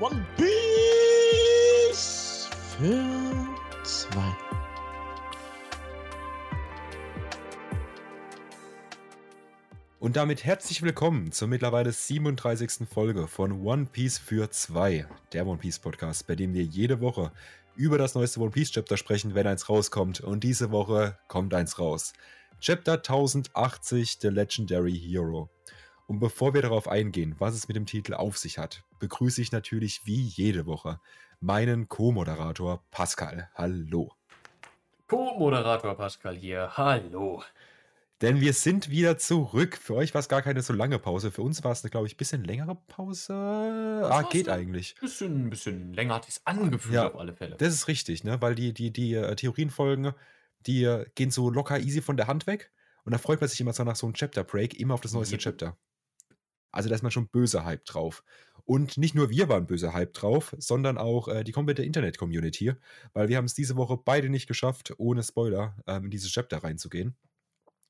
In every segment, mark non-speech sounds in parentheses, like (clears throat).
One Piece für zwei. Und damit herzlich willkommen zur mittlerweile 37. Folge von One Piece für zwei, der One Piece Podcast, bei dem wir jede Woche über das neueste One Piece Chapter sprechen, wenn eins rauskommt. Und diese Woche kommt eins raus. Chapter 1080, The Legendary Hero. Und bevor wir darauf eingehen, was es mit dem Titel auf sich hat, begrüße ich natürlich wie jede Woche meinen Co-Moderator Pascal. Hallo. Co-Moderator Pascal hier. Hallo. Denn wir sind wieder zurück. Für euch war es gar keine so lange Pause. Für uns war es glaube ich, ein bisschen längere Pause. ah, geht eigentlich. Ein bisschen, ein bisschen länger hat es angefühlt Ja, auf alle Fälle. Das ist richtig, ne? Weil die, die, die äh, Theorienfolgen, die äh, gehen so locker easy von der Hand weg. Und da freut man sich immer so nach so einem Chapter-Break immer auf das neueste Yep. Chapter. Also da ist man schon böse Hype drauf. Und nicht nur wir waren böse Hype drauf, sondern auch äh, die komplette Internet-Community, weil wir haben es diese Woche beide nicht geschafft, ohne Spoiler ähm, in dieses Chapter reinzugehen.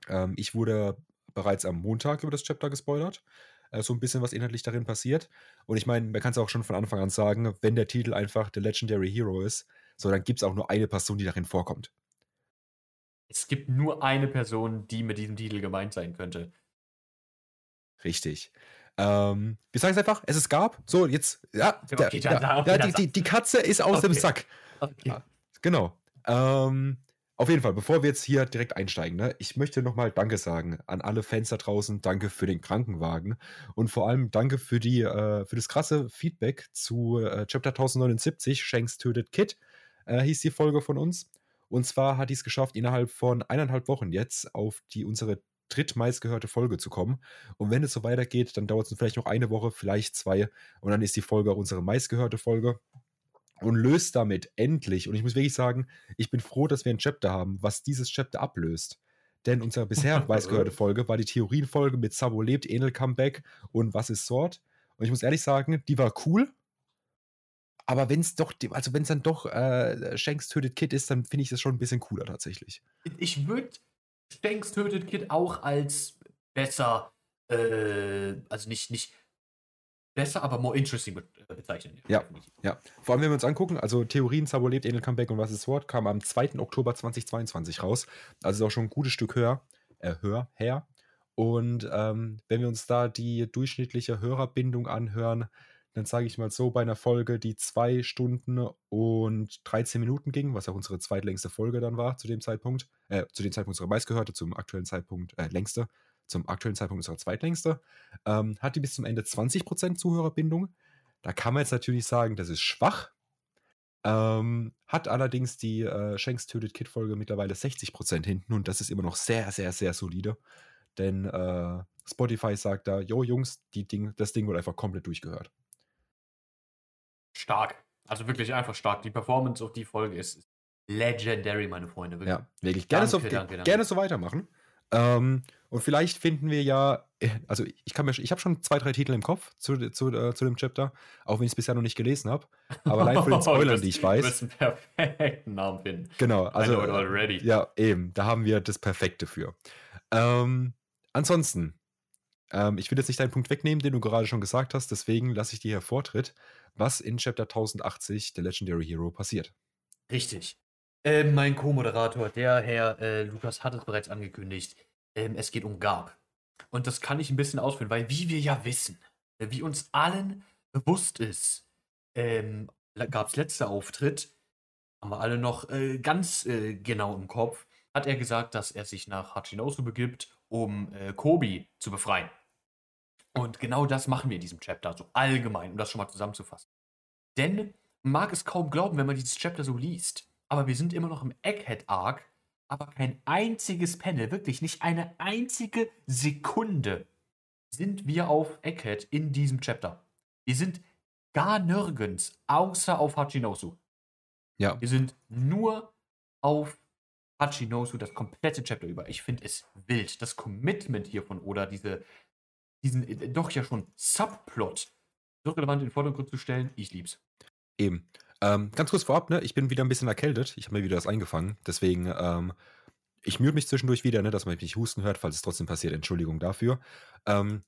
Ähm, ich wurde bereits am Montag über das Chapter gespoilert. Äh, so ein bisschen, was inhaltlich darin passiert. Und ich meine, man kann es auch schon von Anfang an sagen, wenn der Titel einfach The Legendary Hero ist, so dann gibt es auch nur eine Person, die darin vorkommt. Es gibt nur eine Person, die mit diesem Titel gemeint sein könnte. Richtig. Ähm, wir sagen es einfach, es ist Gab. So, jetzt, ja, Okay, der, dann ja, sag- okay, ja, die, die, die Katze ist aus dem Okay. Sack. Okay. Ah. Genau. Ähm, auf jeden Fall, bevor wir jetzt hier direkt einsteigen, ne, ich möchte nochmal Danke sagen an alle Fans da draußen. Danke für den Krankenwagen und vor allem danke für, die, äh, für das krasse Feedback zu äh, Chapter 1079, Shanks tötet Kid, äh, hieß die Folge von uns. Und zwar hat die es geschafft, innerhalb von eineinhalb Wochen jetzt auf die unsere drittmeistgehörte Folge zu kommen. Und wenn es so weitergeht, dann dauert es vielleicht noch eine Woche, vielleicht zwei. Und dann ist die Folge auch unsere meistgehörte Folge und löst damit endlich, und ich muss wirklich sagen, ich bin froh, dass wir ein Chapter haben, was dieses Chapter ablöst. Denn unsere bisher (laughs) meistgehörte Folge war die Theorienfolge mit Sabo lebt, Enel Comeback und Was ist Sword. Und ich muss ehrlich sagen, die war cool. Aber wenn es doch, also wenn es dann doch äh, Shanks tötet Kid ist, dann finde ich das schon ein bisschen cooler tatsächlich. Ich würde Stanks tötet Kid auch als besser, äh, also nicht, nicht besser, aber more interesting be äh, bezeichnen. Ja. Ja, vor allem wenn wir uns angucken, also Theorien, Sabo lebt, Enel Comeback und Was ist Sword kam am 2. Oktober 2022 raus. Also ist auch schon ein gutes Stück höher, äh, höher, her. Und ähm, wenn wir uns da die durchschnittliche Hörerbindung anhören, dann sage ich mal so, bei einer Folge, die zwei Stunden und 13 Minuten ging, was auch unsere zweitlängste Folge dann war zu dem Zeitpunkt, äh, zu dem Zeitpunkt unserer meistgehörte, zum aktuellen Zeitpunkt, äh, längste, zum aktuellen Zeitpunkt unserer zweitlängste, ähm, hat die bis zum Ende 20% Zuhörerbindung. Da kann man jetzt natürlich sagen, das ist schwach. Ähm, hat allerdings die äh, Shanks tötet Kid Folge mittlerweile 60% hinten und das ist immer noch sehr, sehr, sehr solide. Denn äh, Spotify sagt da, jo Jungs, die Ding, das Ding wird einfach komplett durchgehört. Stark. Also wirklich einfach stark. Die Performance auf die Folge ist legendary, meine Freunde. Wirklich. Ja, wirklich. Gerne, so, Danke, danke, danke. gerne so weitermachen. Ähm, und vielleicht finden wir ja, äh, also ich kann mir, ich habe schon zwei, drei Titel im Kopf zu, zu, äh, zu dem Chapter, auch wenn ich es bisher noch nicht gelesen habe. Aber allein von den Du (laughs) Spoilern, die ich Du weiß. wirst einen perfekten Namen finden. Genau, also. Already. Ja, eben, da haben wir das Perfekte für. Ähm, ansonsten, ähm, ich will jetzt nicht deinen Punkt wegnehmen, den du gerade schon gesagt hast, deswegen lasse ich dir hier Vortritt, was in Chapter 1080 der Legendary Hero passiert. Richtig. Ähm, mein Co-Moderator, der Herr äh, Lukas, hat es bereits angekündigt. Ähm, es geht um Gab. Und das kann ich ein bisschen ausführen, weil wie wir ja wissen, äh, wie uns allen bewusst ist, ähm, Gabs letzter Auftritt, haben wir alle noch äh, ganz äh, genau im Kopf, hat er gesagt, dass er sich nach Hachinosu begibt, um äh, Kobi zu befreien. Und genau das machen wir in diesem Chapter, so allgemein, um das schon mal zusammenzufassen. Denn man mag es kaum glauben, wenn man dieses Chapter so liest, aber wir sind immer noch im Egghead-Arc, aber kein einziges Panel, wirklich nicht eine einzige Sekunde sind wir auf Egghead in diesem Chapter. Wir sind gar nirgends, außer auf Hachinosu. Ja, Wir sind nur auf Hachinosu das komplette Chapter über. Ich finde es wild. Das Commitment hier von Oda, diese, diesen äh, doch ja schon Subplot so relevant in den Vordergrund zu stellen, ich lieb's. eben. Ähm, ganz kurz vorab, ne, ich bin wieder ein bisschen erkältet. Ich habe mir wieder das eingefangen. Deswegen, ähm, ich mühe mich zwischendurch wieder, ne, dass man mich husten hört, falls es trotzdem passiert. Entschuldigung dafür. Ähm,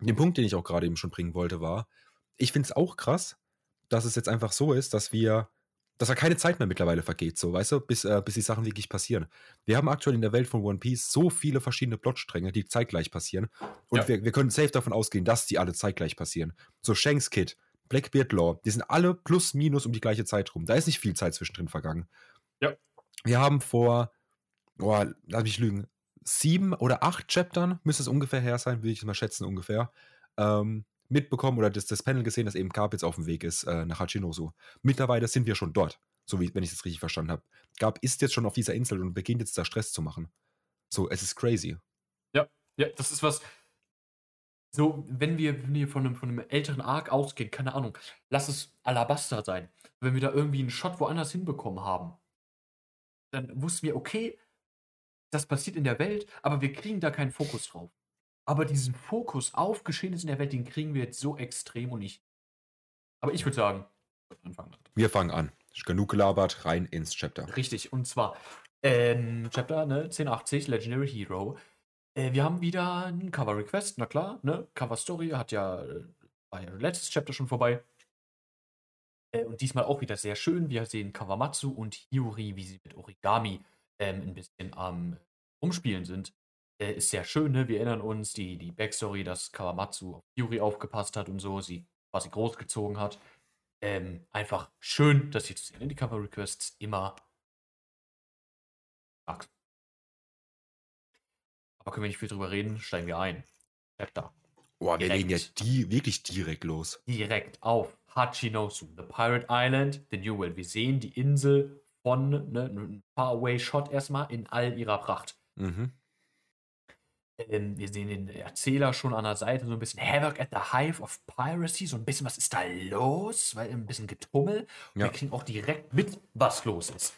den Punkt, den ich auch gerade eben schon bringen wollte, war, ich finde es auch krass, dass es jetzt einfach so ist, dass wir dass da keine Zeit mehr mittlerweile vergeht, so, weißt du, bis, äh, bis die Sachen wirklich passieren. Wir haben aktuell in der Welt von One Piece so viele verschiedene Plotstränge, die zeitgleich passieren. Und Ja. wir, wir können safe davon ausgehen, dass die alle zeitgleich passieren. So Shanks Kid, Blackbeard Law, die sind alle plus minus um die gleiche Zeit rum. Da ist nicht viel Zeit zwischendrin vergangen. Ja. Wir haben vor, boah, lass mich lügen, sieben oder acht Chaptern, müsste es ungefähr her sein, würde ich mal schätzen, ungefähr, ähm, mitbekommen oder das, das Panel gesehen, dass eben Garp jetzt auf dem Weg ist äh, nach Hachinosu. Mittlerweile sind wir schon dort, so wie wenn ich das richtig verstanden habe. Garp ist jetzt schon auf dieser Insel und beginnt jetzt da Stress zu machen. So, es ist crazy. Ja, das ist was. So, wenn wir, wenn wir von, einem, von einem älteren Arc ausgehen, keine Ahnung, lass es Alabaster sein. Wenn wir da irgendwie einen Shot woanders hinbekommen haben, dann wussten wir, okay, das passiert in der Welt, aber wir kriegen da keinen Fokus drauf. Aber diesen Fokus auf Geschehnisse in der Welt, den kriegen wir jetzt so extrem und nicht. Aber ich würde sagen, anfangen. Wir fangen an. Ist Genug gelabert, rein ins Chapter. Richtig, und zwar ähm, Chapter ne, 1080, Legendary Hero. Äh, wir haben wieder ein Cover Request, na klar, ne? Cover Story hat ja, äh, war ja letztes Chapter schon vorbei. Äh, und diesmal auch wieder sehr schön. Wir sehen Kawamatsu und Hiyori, wie sie mit Origami ähm, ein bisschen am Umspielen sind. Äh, ist sehr schön, ne? Wir erinnern uns, die, die Backstory, dass Kawamatsu auf Hiyori aufgepasst hat und so, sie quasi großgezogen hat. Ähm, einfach schön, das hier zu sehen. Die Cover Requests immer Max. Aber können wir nicht viel drüber reden, steigen wir ein. Chapter. Boah, wir legen ja die, wirklich direkt los. Direkt auf Hachinosu, the Pirate Island, the New World. Wir sehen die Insel von ne, einem Faraway-Shot erstmal in all ihrer Pracht. Mhm. Ähm, wir sehen den Erzähler schon an der Seite, so ein bisschen Havoc at the Hive of Piracy, so ein bisschen, was ist da los? Weil ein bisschen Getummel. Und Ja. wir kriegen auch direkt mit, was los ist.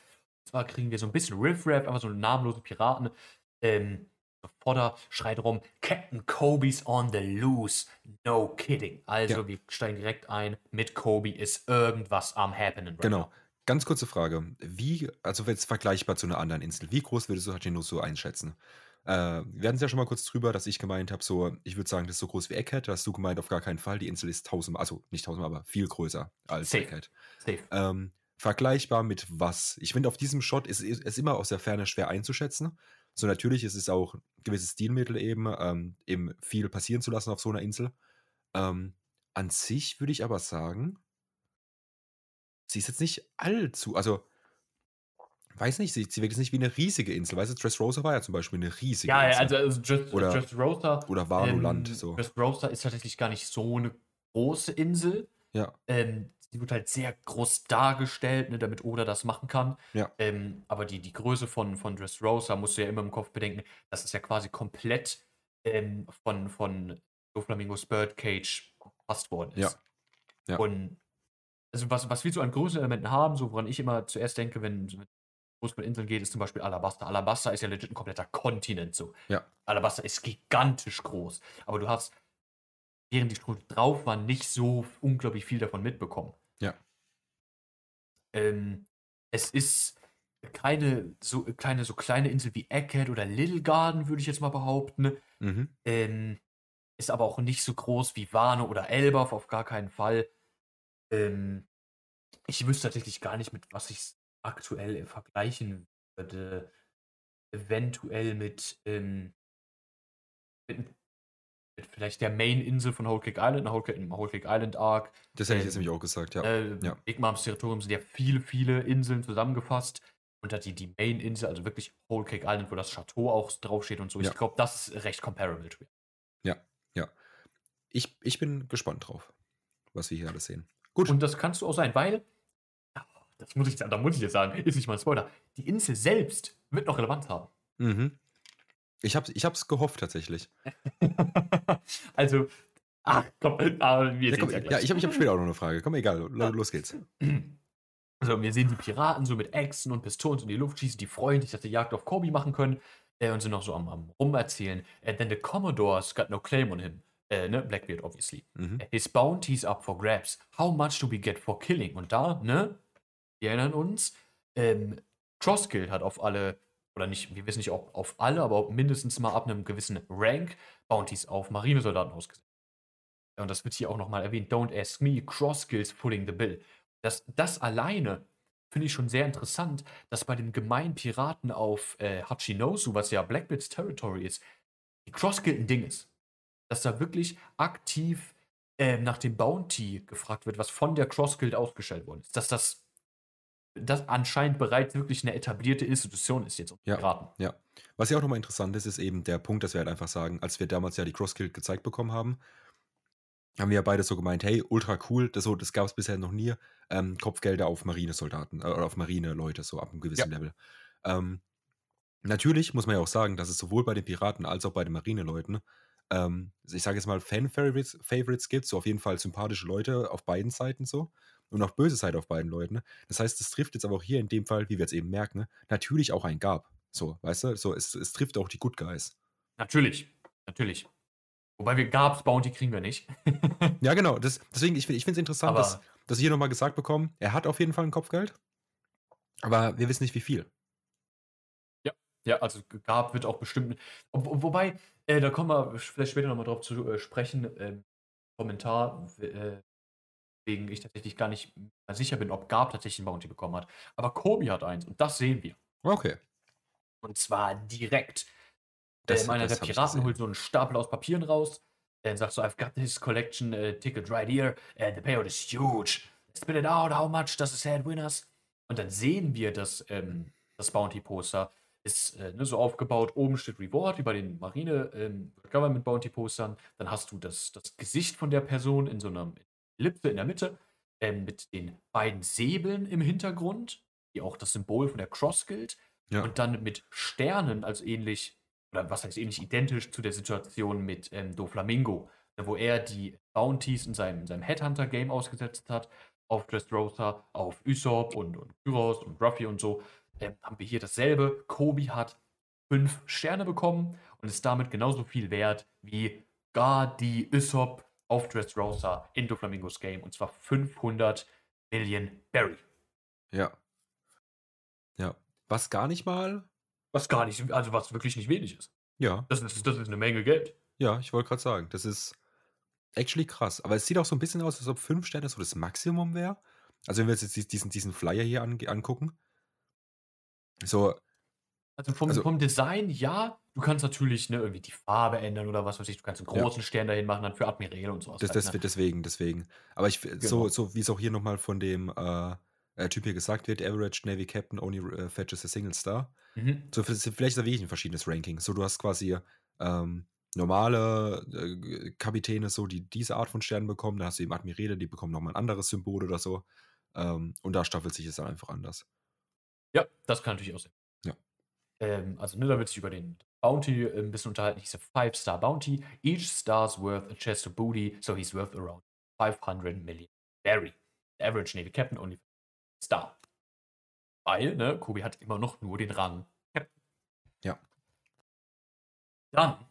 Und zwar kriegen wir so ein bisschen Riff-Raff, aber so namenlose Piraten. Ähm, Fodder schreit rum, Captain Kobe's on the loose. No kidding. Also, Ja. wir steigen direkt ein, mit Kobe ist irgendwas am happening. right Genau. now. Ganz kurze Frage. Wie, also jetzt vergleichbar zu einer anderen Insel, wie groß würdest du Hachinosu einschätzen? Äh, wir hatten es ja schon mal kurz drüber, dass ich gemeint habe, so, ich würde sagen, das ist so groß wie Egghead. Da hast du gemeint, auf gar keinen Fall. Die Insel ist tausendmal, also nicht tausendmal, aber viel größer als Safe. Egghead. Safe. Ähm, vergleichbar mit was? Ich finde, auf diesem Shot ist es immer aus der Ferne schwer einzuschätzen. So natürlich ist es auch ein gewisses Stilmittel eben, ähm, eben viel passieren zu lassen auf so einer Insel. Ähm, an sich würde ich aber sagen, sie ist jetzt nicht allzu, also weiß nicht, sie, sie wirkt jetzt nicht wie eine riesige Insel. Weißt du, Dressrosa war ja zum Beispiel eine riesige Ja, ja, Insel. also, also Just, Oder- Roaster Oder Vanuland, Ähm, so. Roaster ist tatsächlich gar nicht so eine große Insel. Ja, Ähm, sie wird halt sehr groß dargestellt, ne, damit Oda das machen kann. Ja. Ähm, aber die, die Größe von, von Dressrosa musst du ja immer im Kopf bedenken, das ist ja quasi komplett ähm, von, von Doflamingos Birdcage verpasst worden ist. Ja. Ja. Und also was, was wir so an Größenelementen haben, so woran ich immer zuerst denke, wenn wenn es mit Inseln geht, ist zum Beispiel Alabasta. Alabasta ist ja legit ein kompletter Kontinent so. Ja. Alabasta ist gigantisch groß. Aber du hast, während die Struktur drauf war, nicht so unglaublich viel davon mitbekommen. Ja. Ähm, es ist keine so kleine, so kleine Insel wie Egghead oder Little Garden, würde ich jetzt mal behaupten. mhm. Ähm, ist aber auch nicht so groß wie Wano oder Elbaf, auf gar keinen Fall. Ähm, ich wüsste tatsächlich gar nicht, mit was ich es aktuell vergleichen würde. Eventuell mit, ähm, mit, mit vielleicht der Main-Insel von Whole Cake Island, Whole Cake, Whole Cake Island Arc. Das hätte ich Ähm, jetzt nämlich auch gesagt, ja. Äh, ja. Big Moms Territorium sind ja viele, viele Inseln zusammengefasst. Und da die, die Main-Insel, also wirklich Whole Cake Island, wo das Chateau auch draufsteht und so. Ja. Ich glaube, das ist recht comparable. to it. Ich, ich bin gespannt drauf, was wir hier alles sehen. Gut. Und das kannst du auch sein, weil, das muss ich, da muss ich jetzt sagen, ist nicht mal ein Spoiler, die Insel selbst wird noch Relevanz haben. Mhm. Ich habe ich hab's gehofft tatsächlich. (laughs) also, ach komm, aber wir Ja, komm, ja ja, ich habe ich hab später auch noch eine Frage. Komm, egal, lo- los geht's. (clears throat) Also, wir sehen die Piraten so mit Äxten und Pistolen in die Luft schießen, die freuen sich, dass sie Jagd auf Kobe machen können äh, und sind noch so am, am Rumerzählen. And then the Commodore's got no claim on him. Äh, ne? Blackbeard, obviously. Mhm. His bounty's up for grabs. How much do we get for killing? Und da, ne? Wir erinnern uns, ähm, Crosskill hat auf alle, oder nicht, wir wissen nicht, ob auf alle, aber mindestens mal ab einem gewissen Rank Bounties auf Marinesoldaten ausgesetzt. und das wird hier auch nochmal erwähnt, don't ask me, cross skills pulling the bill. Das, das alleine finde ich schon sehr interessant, dass bei den gemeinen Piraten auf äh, Hachinosu, was ja Blackbeards Territory ist, die cross skill ein Ding ist. Dass da wirklich aktiv äh, nach dem Bounty gefragt wird, was von der Cross Guild ausgestellt worden ist. Dass das das anscheinend bereits wirklich eine etablierte Institution ist jetzt um Ja. Piraten. Ja. Was ja auch nochmal interessant ist, ist eben der Punkt, dass wir halt einfach sagen, als wir damals ja die Cross Guild gezeigt bekommen haben, haben wir ja beide so gemeint, hey, ultra cool, das, so, das gab es bisher noch nie, ähm, Kopfgelder auf Marinesoldaten äh, oder auf Marineleute, so ab einem gewissen Level. Ähm, natürlich muss man ja auch sagen, dass es sowohl bei den Piraten als auch bei den Marineleuten, ähm, ich sage jetzt mal, Fan-Favorites Favorites gibt, so auf jeden Fall sympathische Leute auf beiden Seiten so und auch böse Seite auf beiden Leuten. Das heißt, es trifft jetzt aber auch hier in dem Fall, wie wir jetzt eben merken, natürlich auch ein Gab. So, weißt du, so, es, es trifft auch die Good Guys. Natürlich, natürlich. Wobei wir Gabs Bounty kriegen wir nicht. Ja, (laughs) genau. Das, deswegen, ich, ich finde es interessant, Aber- dass, dass wir hier nochmal gesagt bekommen, er hat auf jeden Fall ein Kopfgeld, aber wir wissen nicht, wie viel. Ja, also Gab wird auch bestimmt. Ob- wobei, äh, da kommen wir vielleicht später nochmal drauf zu äh, sprechen. Ähm, Kommentar, äh, wegen ich tatsächlich gar nicht mehr sicher bin, ob Gab tatsächlich ein Bounty bekommen hat. Aber Kobi hat eins und das sehen wir. Okay. Und zwar direkt. Das- ähm, einer das der Piraten holt so einen Stapel aus Papieren raus. Er sagt so, I've got this collection uh, ticket right here. And the payout is huge. Spit it out, how much does it head winners? Und dann sehen wir, dass ähm, das Bounty-Poster ist äh, ne, so aufgebaut. Oben steht Reward, wie bei den Marine ähm, Government. Dann hast du das, das Gesicht von der Person in so einer Ellipse in der Mitte. Ähm, mit den beiden Säbeln im Hintergrund, die auch das Symbol von der Cross gilt. Ja. Und dann mit Sternen, also ähnlich, oder was heißt ähnlich identisch zu der Situation mit ähm, Doflamingo, wo er die Bounties in seinem, in seinem Headhunter-Game ausgesetzt hat, auf Dressrosa, auf Usopp und, und Kyros und Ruffy und so, ähm, haben wir hier dasselbe. Kobi hat fünf Sterne bekommen und ist damit genauso viel wert wie gar die Usopp auf Dressrosa in Doflamingos Game, und zwar 500 Million Berry. Ja. Ja. Was gar nicht mal? Was gar nicht, also was wirklich nicht wenig ist. Ja. Das ist, das ist eine Menge Geld. Ja, ich wollte gerade sagen, das ist actually krass. Aber es sieht auch so ein bisschen aus, als ob fünf Sterne so das Maximum wäre. Also wenn wir jetzt diesen, diesen Flyer hier an, angucken. So, Also vom, Also- vom Design, ja, du kannst natürlich ne, irgendwie die Farbe ändern oder was weiß ich, du kannst einen Ja. großen Stern dahin machen, dann für Admiräle und sowas. das, halt, das, ne? deswegen, deswegen. Aber ich, so, Genau. so wie es auch hier nochmal von dem äh, äh, Typ hier gesagt wird, Average Navy Captain only äh, fetches a single star. Mhm. So, vielleicht ist da wirklich ein verschiedenes Ranking. So, du hast quasi ähm, normale äh, Kapitäne, so, die diese Art von Sternen bekommen. Dann hast du eben Admiräle, die bekommen nochmal ein anderes Symbol oder so. Ähm, und da staffelt sich es dann einfach anders. Ja, das kann natürlich auch sein. Ähm, also, ne, da wird sich über den Bounty äh, ein bisschen unterhalten. He's a Five-Star Bounty. Each star's worth a chest of booty, so he's worth around 500 million berry. The average Navy Captain only Star. Weil, ne, Kobi hat immer noch nur den Rang Captain. Ja. Dann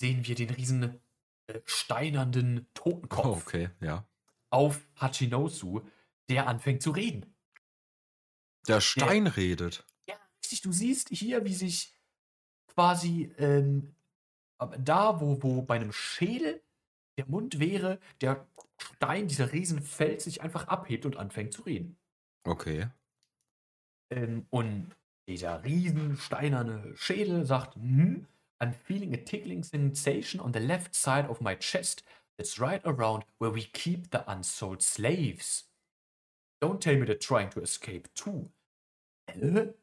sehen wir den riesen äh, steinernden Totenkopf Oh, okay, ja. auf Hachinosu, der anfängt zu reden. Der Stein redet. Richtig. Du siehst hier, wie sich quasi ähm, da, wo, wo bei einem Schädel der Mund wäre, der Stein, dieser Riesenfels sich einfach abhebt und anfängt zu reden. Okay. Ähm, und dieser riesen steinerne Schädel sagt, hm, I'm feeling a tickling sensation on the left side of my chest. It's right around where we keep the unsold slaves. Don't tell me they're trying to escape too. Äh?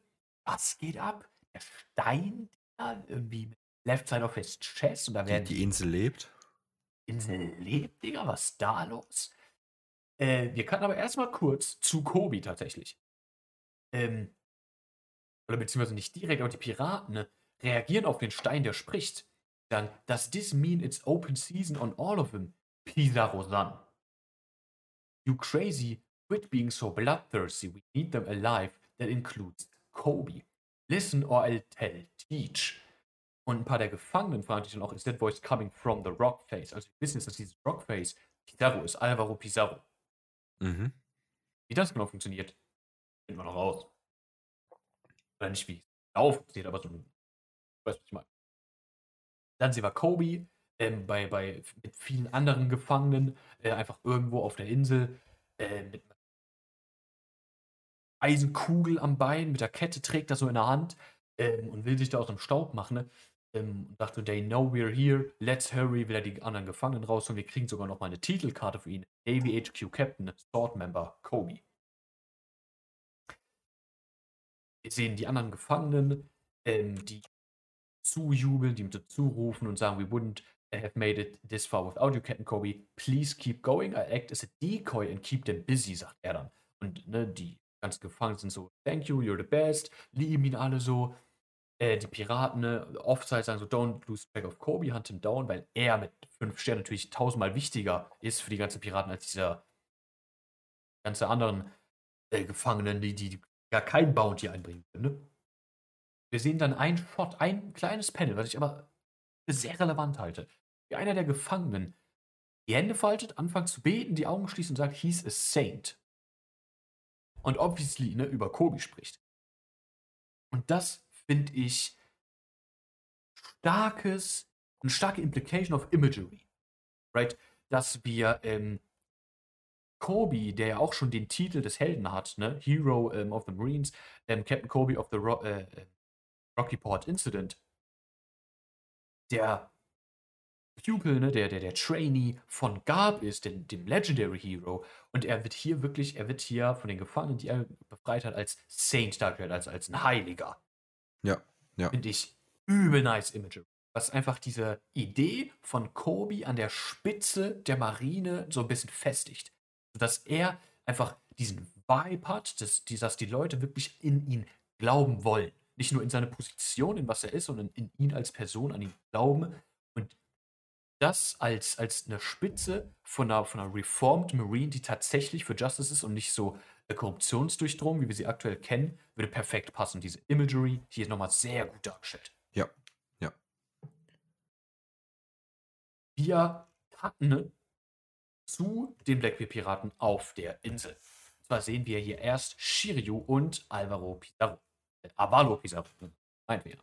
Was geht ab? Der Stein, der irgendwie mit left side of his chest und da Die, werden die Insel lebt. Insel lebt, Digga, was ist da los? Äh, wir kannten aber erstmal kurz zu Kobi tatsächlich. Ähm, oder beziehungsweise nicht direkt, aber die Piraten ne, reagieren auf den Stein, der spricht. Dann, does this mean it's open season on all of them? Pizarro-san. You crazy, quit being so bloodthirsty. We need them alive. That includes Kobe. Listen or I'll tell. Teach. Und ein paar der Gefangenen fragen sich dann auch, is that voice coming from the Rockface? Also wir wissen jetzt, dass dieses Rockface Pizarro ist, Alvaro Pizarro. Mhm. Wie das genau funktioniert, finden wir noch raus. Oder nicht, wie es genau funktioniert, aber so ein, weißt du, was ich meine. Dann sehen wir Kobe, ähm, bei, bei mit vielen anderen Gefangenen, äh, einfach irgendwo auf der Insel, äh, mit Eisenkugel am Bein, mit der Kette trägt er so in der Hand ähm, und will sich da aus dem Staub machen. Ne? Ähm, und dachte, they know we're here, let's hurry, will er die anderen Gefangenen rausholen. Wir kriegen sogar noch mal eine Titelkarte für ihn. Navy HQ Captain, Sword Member, Kobe. Wir sehen die anderen Gefangenen, ähm, die zujubeln, die mit zurufen und sagen, we wouldn't have made it this far without you, Captain Kobe. Please keep going. I act as a decoy and keep them busy, sagt er dann. Und ne, die ganzen Gefangenen sind so, thank you, you're the best, lieben ihn alle so. Äh, die Piraten, ne, Offside sagen so, don't lose track of Kobe, hunt him down, weil er mit fünf Sternen natürlich tausendmal wichtiger ist für die ganzen Piraten als dieser ganze anderen äh, Gefangenen, die, die gar kein Bounty einbringen können. Ne? Wir sehen dann ein Shot, ein kleines Panel, was ich aber sehr relevant halte. Wie einer der Gefangenen die Hände faltet, anfängt zu beten, die Augen schließt und sagt, he's a saint. Und obviously ne, über Kobe spricht. Und das finde ich starkes, eine starke Implication of Imagery. Right? Dass wir ähm, Kobe, der ja auch schon den Titel des Helden hat, ne? Hero ähm, of the Marines, ähm, Captain Kobe of the Ro äh, äh Rocky Port Incident, der Pupil, ne, der, der, der Trainee von Garb ist, dem, dem Legendary Hero. Und er wird hier wirklich, er wird hier von den Gefangenen, die er befreit hat, als Saint dargestellt, als, als ein Heiliger. Ja, ja. Finde ich übel nice Imagery. Was einfach diese Idee von Kobe an der Spitze der Marine so ein bisschen festigt. Dass er einfach diesen Vibe hat, dass, dass die Leute wirklich in ihn glauben wollen. Nicht nur in seine Position, in was er ist, sondern in ihn als Person, an ihn glauben. Das als, als eine Spitze von einer, von einer Reformed Marine, die tatsächlich für Justice ist und nicht so korruptionsdurchdrungen, wie wir sie aktuell kennen, würde perfekt passen. Diese Imagery hier ist nochmal sehr gut dargestellt. Ja, ja. Wir hatten zu den Blackbeard-Piraten auf der Insel. Und zwar sehen wir hier erst Shiryu und Alvaro Pizarro. Äh, Avalo Pizarro, meint wir.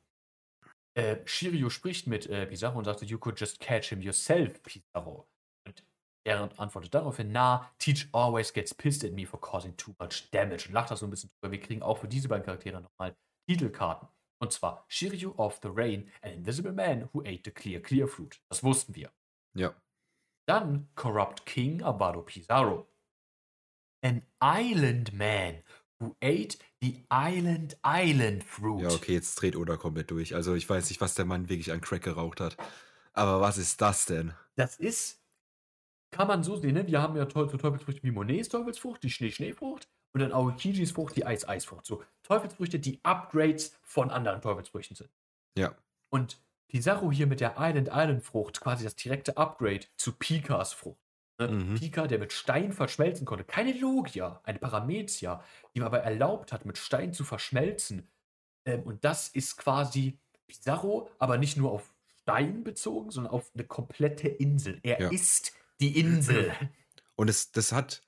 Äh, Shiryu spricht mit äh, Pizarro und sagt, you could just catch him yourself, Pizarro. Und er antwortet daraufhin, na, Teach always gets pissed at me for causing too much damage. Und lacht da so ein bisschen drüber. Wir kriegen auch für diese beiden Charaktere nochmal Titelkarten. Und zwar Shiryu of the Rain, an invisible man who ate the clear, clear fruit. Das wussten wir. Ja. Dann Corrupt King Abado Pizarro. An Island Man who ate the Island Island Fruit. Ja, okay, jetzt dreht Oda komplett durch. Also ich weiß nicht, was der Mann wirklich an Crack geraucht hat. Aber was ist das denn? Das ist, kann man so sehen, ne? Wir haben ja Teu Teufelsfrüchte wie Monets Teufelsfrucht, die Schnee-Schneefrucht und dann Aokijis Frucht, die Eis-Eisfrucht. So Teufelsfrüchte, die Upgrades von anderen Teufelsfrüchten sind. Ja. Und Pizarro hier mit der Island Island Frucht, quasi das direkte Upgrade zu Pikas Frucht. Ne? Mhm. Pika, der mit Stein verschmelzen konnte. Keine Logia, eine Paramezia, die ihm aber erlaubt hat, mit Stein zu verschmelzen. Ähm, und das ist quasi Pizarro, aber nicht nur auf Stein bezogen, sondern auf eine komplette Insel. Er Ja. ist die Insel. (clears throat) Und es, das hat,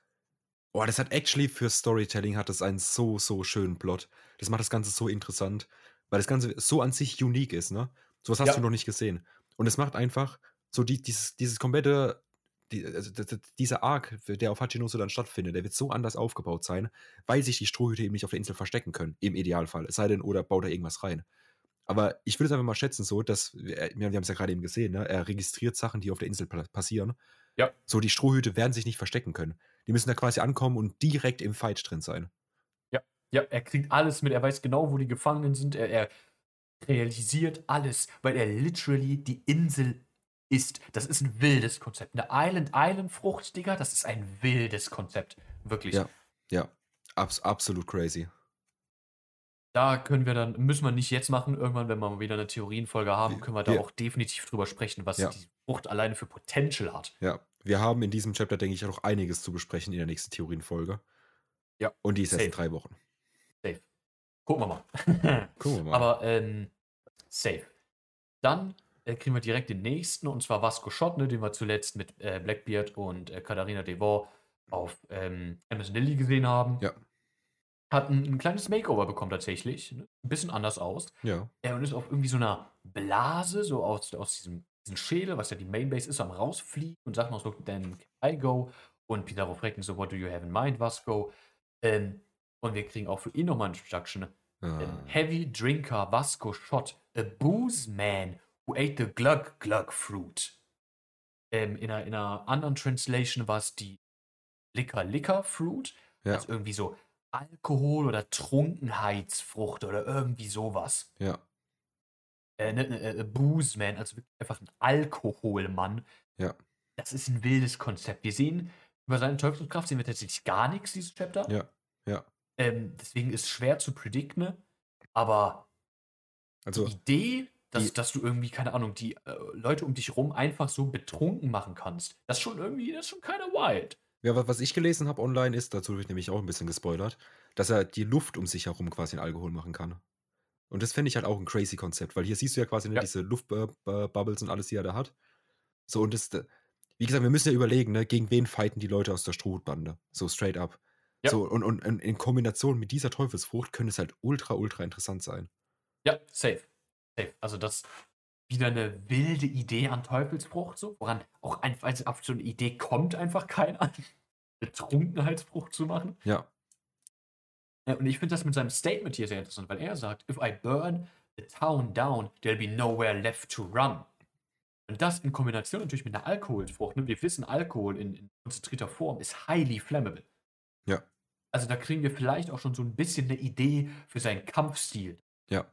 oh, das hat actually für Storytelling hat das einen so, so schönen Plot. Das macht das Ganze so interessant, weil das Ganze so an sich unique ist, ne? Sowas hast Ja. du noch nicht gesehen. Und es macht einfach so die, dieses, dieses komplette, die, also dieser Arc, der auf Hachinoso dann stattfindet, der wird so anders aufgebaut sein, weil sich die Strohhüte eben nicht auf der Insel verstecken können, im Idealfall. Es sei denn, oder baut da irgendwas rein. Aber ich würde es einfach mal schätzen, so, dass, wir, wir haben es ja gerade eben gesehen, ne? er registriert Sachen, die auf der Insel pa- passieren. Ja. So, die Strohhüte werden sich nicht verstecken können. Die müssen da quasi ankommen und direkt im Fight drin sein. Ja, er kriegt alles mit, er weiß genau, wo die Gefangenen sind, er, er realisiert alles, weil er literally die Insel ist. Das ist ein wildes Konzept. Eine Island-Island-Frucht, Digga, das ist ein wildes Konzept. Wirklich. Ja. Ja, abs absolut crazy. Da können wir dann, müssen wir nicht jetzt machen, irgendwann, wenn wir mal wieder eine Theorienfolge haben, können wir da wir- auch definitiv drüber sprechen, was Ja. die Frucht alleine für Potential hat. Ja, wir haben in diesem Chapter, denke ich, auch noch einiges zu besprechen in der nächsten Theorienfolge. Ja, Und die ist erst in safe. drei Wochen. Safe. Gucken wir mal. Gucken wir (laughs) mal. Aber ähm, safe. Dann äh, kriegen wir direkt den nächsten, und zwar Vasco Schott, ne, den wir zuletzt mit äh, Blackbeard und äh, Katharina Devon auf ähm, MS Lily gesehen haben. Ja. Hat ein, ein kleines Makeover bekommen tatsächlich. Ne? Ein bisschen anders aus. ja. Er ist auf irgendwie so einer Blase, so aus, aus diesem diesen Schädel, was ja die Mainbase ist, am rausfliegen und sagt noch so, then I go. Und Pizarro fragt ihn so, what do you have in mind, Vasco? Ähm, und wir kriegen auch für ihn nochmal eine Introduction. Ah. Ähm, Heavy Drinker Vasco shot a booze man who ate the glug glug fruit. Ähm, in, einer, in einer anderen Translation war es die Licker Licker Fruit. Ja, Also irgendwie so Alkohol oder Trunkenheitsfrucht oder irgendwie sowas. ja, Äh, ne, ne, äh, Booze Man, also wirklich einfach ein Alkoholmann. ja, Das ist ein wildes Konzept. Wir sehen über seine Teufelskraft sehen wir tatsächlich gar nichts, dieses Chapter. ja, ja. Ähm, deswegen ist es schwer zu predikten, aber Also, die Idee, dass, dass du irgendwie, keine Ahnung, die äh, Leute um dich rum einfach so betrunken machen kannst, das ist schon irgendwie, das ist schon keine wild. ja, wa- was ich gelesen habe online ist, dazu wird nämlich auch ein bisschen gespoilert, dass er die Luft um sich herum quasi in Alkohol machen kann. Und das fände ich halt auch ein crazy Konzept, weil hier siehst du ja quasi ne, Ja. diese Luftbubbles und alles, die er da hat. So, und das, äh, wie gesagt, wir müssen ja überlegen, ne, gegen wen fighten die Leute aus der Strohbande. So straight up. Ja. So, und, und in- in Kombination mit dieser Teufelsfrucht könnte es halt ultra, ultra interessant sein. Ja, safe. Safe. Also das wieder eine wilde Idee an Teufelsfrucht, so, woran auch einfach als auf so eine Idee kommt einfach keiner, (laughs) eine Trunkenheitsfrucht zu machen. Ja, Ja, und ich finde das mit seinem Statement hier sehr interessant, weil er sagt, if I burn the town down, there'll be nowhere left to run. Und das in Kombination natürlich mit einer Alkoholfrucht. Ne? Wir wissen, Alkohol in, in konzentrierter Form ist highly flammable. Ja. Also da kriegen wir vielleicht auch schon so ein bisschen eine Idee für seinen Kampfstil. ja.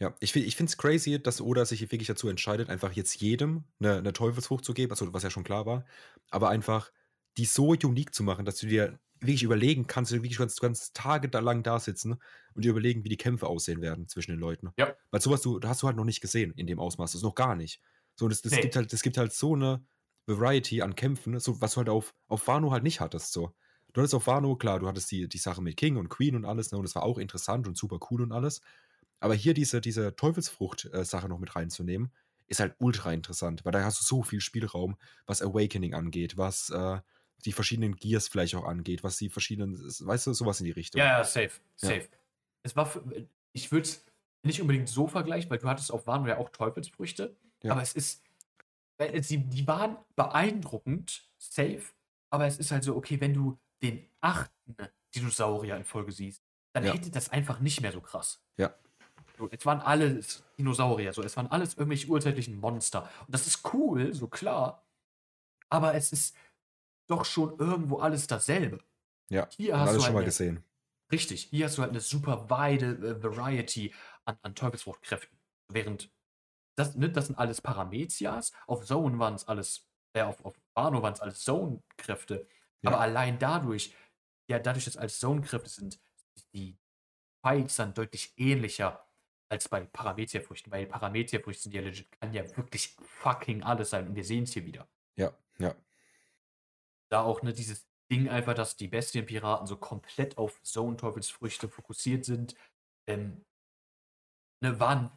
Ja, ich, ich finde es crazy, dass Oda sich wirklich dazu entscheidet, einfach jetzt jedem eine, eine Teufelsfrucht zu geben, also was ja schon klar war, aber einfach die so unique zu machen, dass du dir wirklich überlegen kannst, du wirklich ganz, ganz Tage da lang da sitzen und dir überlegen, wie die Kämpfe aussehen werden zwischen den Leuten. Ja. Weil sowas du, hast du halt noch nicht gesehen in dem Ausmaß, das ist noch gar nicht. So, das, das, Nee. gibt halt, das gibt halt so eine Variety an Kämpfen, so, was du halt auf, auf Wano halt nicht hattest. So. Du hattest auf Wano, klar, du hattest die, die Sache mit King und Queen und alles, ne, und das war auch interessant und super cool und alles. Aber hier diese, diese Teufelsfrucht-Sache noch mit reinzunehmen, ist halt ultra interessant, weil da hast du so viel Spielraum, was Awakening angeht, was äh, die verschiedenen Gears vielleicht auch angeht, was die verschiedenen, weißt du, sowas in die Richtung. Ja, ja, safe, Ja. safe. Es war, für, ich würde es nicht unbedingt so vergleichen, weil du hattest auf ja auch Teufelsfrüchte, Ja. aber es ist, weil sie, die waren beeindruckend, safe, aber es ist halt so, okay, wenn du den achten Dinosaurier in Folge siehst, dann Ja. hätte das einfach nicht mehr so krass. Ja. So, es waren alles Dinosaurier, so, es waren alles irgendwelche urzeitlichen Monster. Und das ist cool, so klar, aber es ist doch schon irgendwo alles dasselbe. Ja, Hier hast alles du schon halt mal eine, gesehen. Richtig, hier hast du halt eine super weite äh, Variety an, an Teufelsfruchtkräften. Während das, ne, das sind alles Paramezias, auf Zone waren es alles, äh, auf, auf Wano waren es alles Zone-Kräfte. Ja. Aber allein dadurch, ja, dadurch, dass es alles Zone-Kräfte sind, die Fights dann deutlich ähnlicher als bei Paramezia-Früchten, weil Paramezia-Früchte sind ja legit, kann ja wirklich fucking alles sein und wir sehen es hier wieder. Ja, ja, da auch ne, dieses Ding einfach, dass die Bestienpiraten so komplett auf Zone-Teufelsfrüchte fokussiert sind. Ähm, ne, waren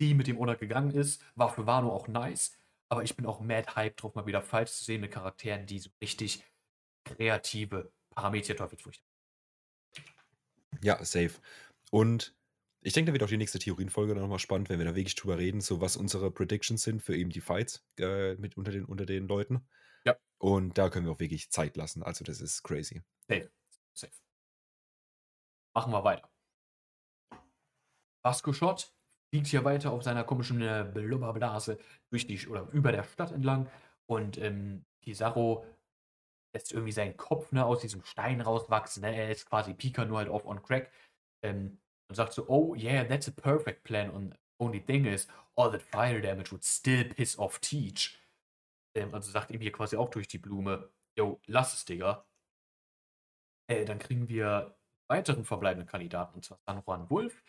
die mit dem Oda gegangen ist, war für Wano auch nice. Aber ich bin auch mad hyped drauf, mal wieder Fights zu sehen mit Charakteren, die so richtig kreative Parameter-Teufelsfrüchte. ja, safe. Und ich denke, da wird auch die nächste Theorienfolge nochmal spannend, wenn wir da wirklich drüber reden, so was unsere Predictions sind für eben die Fights äh, mit unter den, unter den Leuten. Ja. Und da können wir auch wirklich Zeit lassen. Also, das ist crazy. Safe. Safe. Machen wir weiter. Vasco Schott fliegt hier weiter auf seiner komischen äh, Blubberblase durch die oder über der Stadt entlang und ähm, Pizarro lässt irgendwie seinen Kopf ne, aus diesem Stein rauswachsen. Ne? Er ist quasi Pika nur halt auf on crack ähm, und sagt so, oh yeah, that's a perfect plan. Und only thing is, all that fire damage would still piss off Teach. Ähm, also sagt ihm hier quasi auch durch die Blume, yo, lass es, Digga. Äh, dann kriegen wir weiteren verbleibenden Kandidaten, und zwar San Juan Wolf,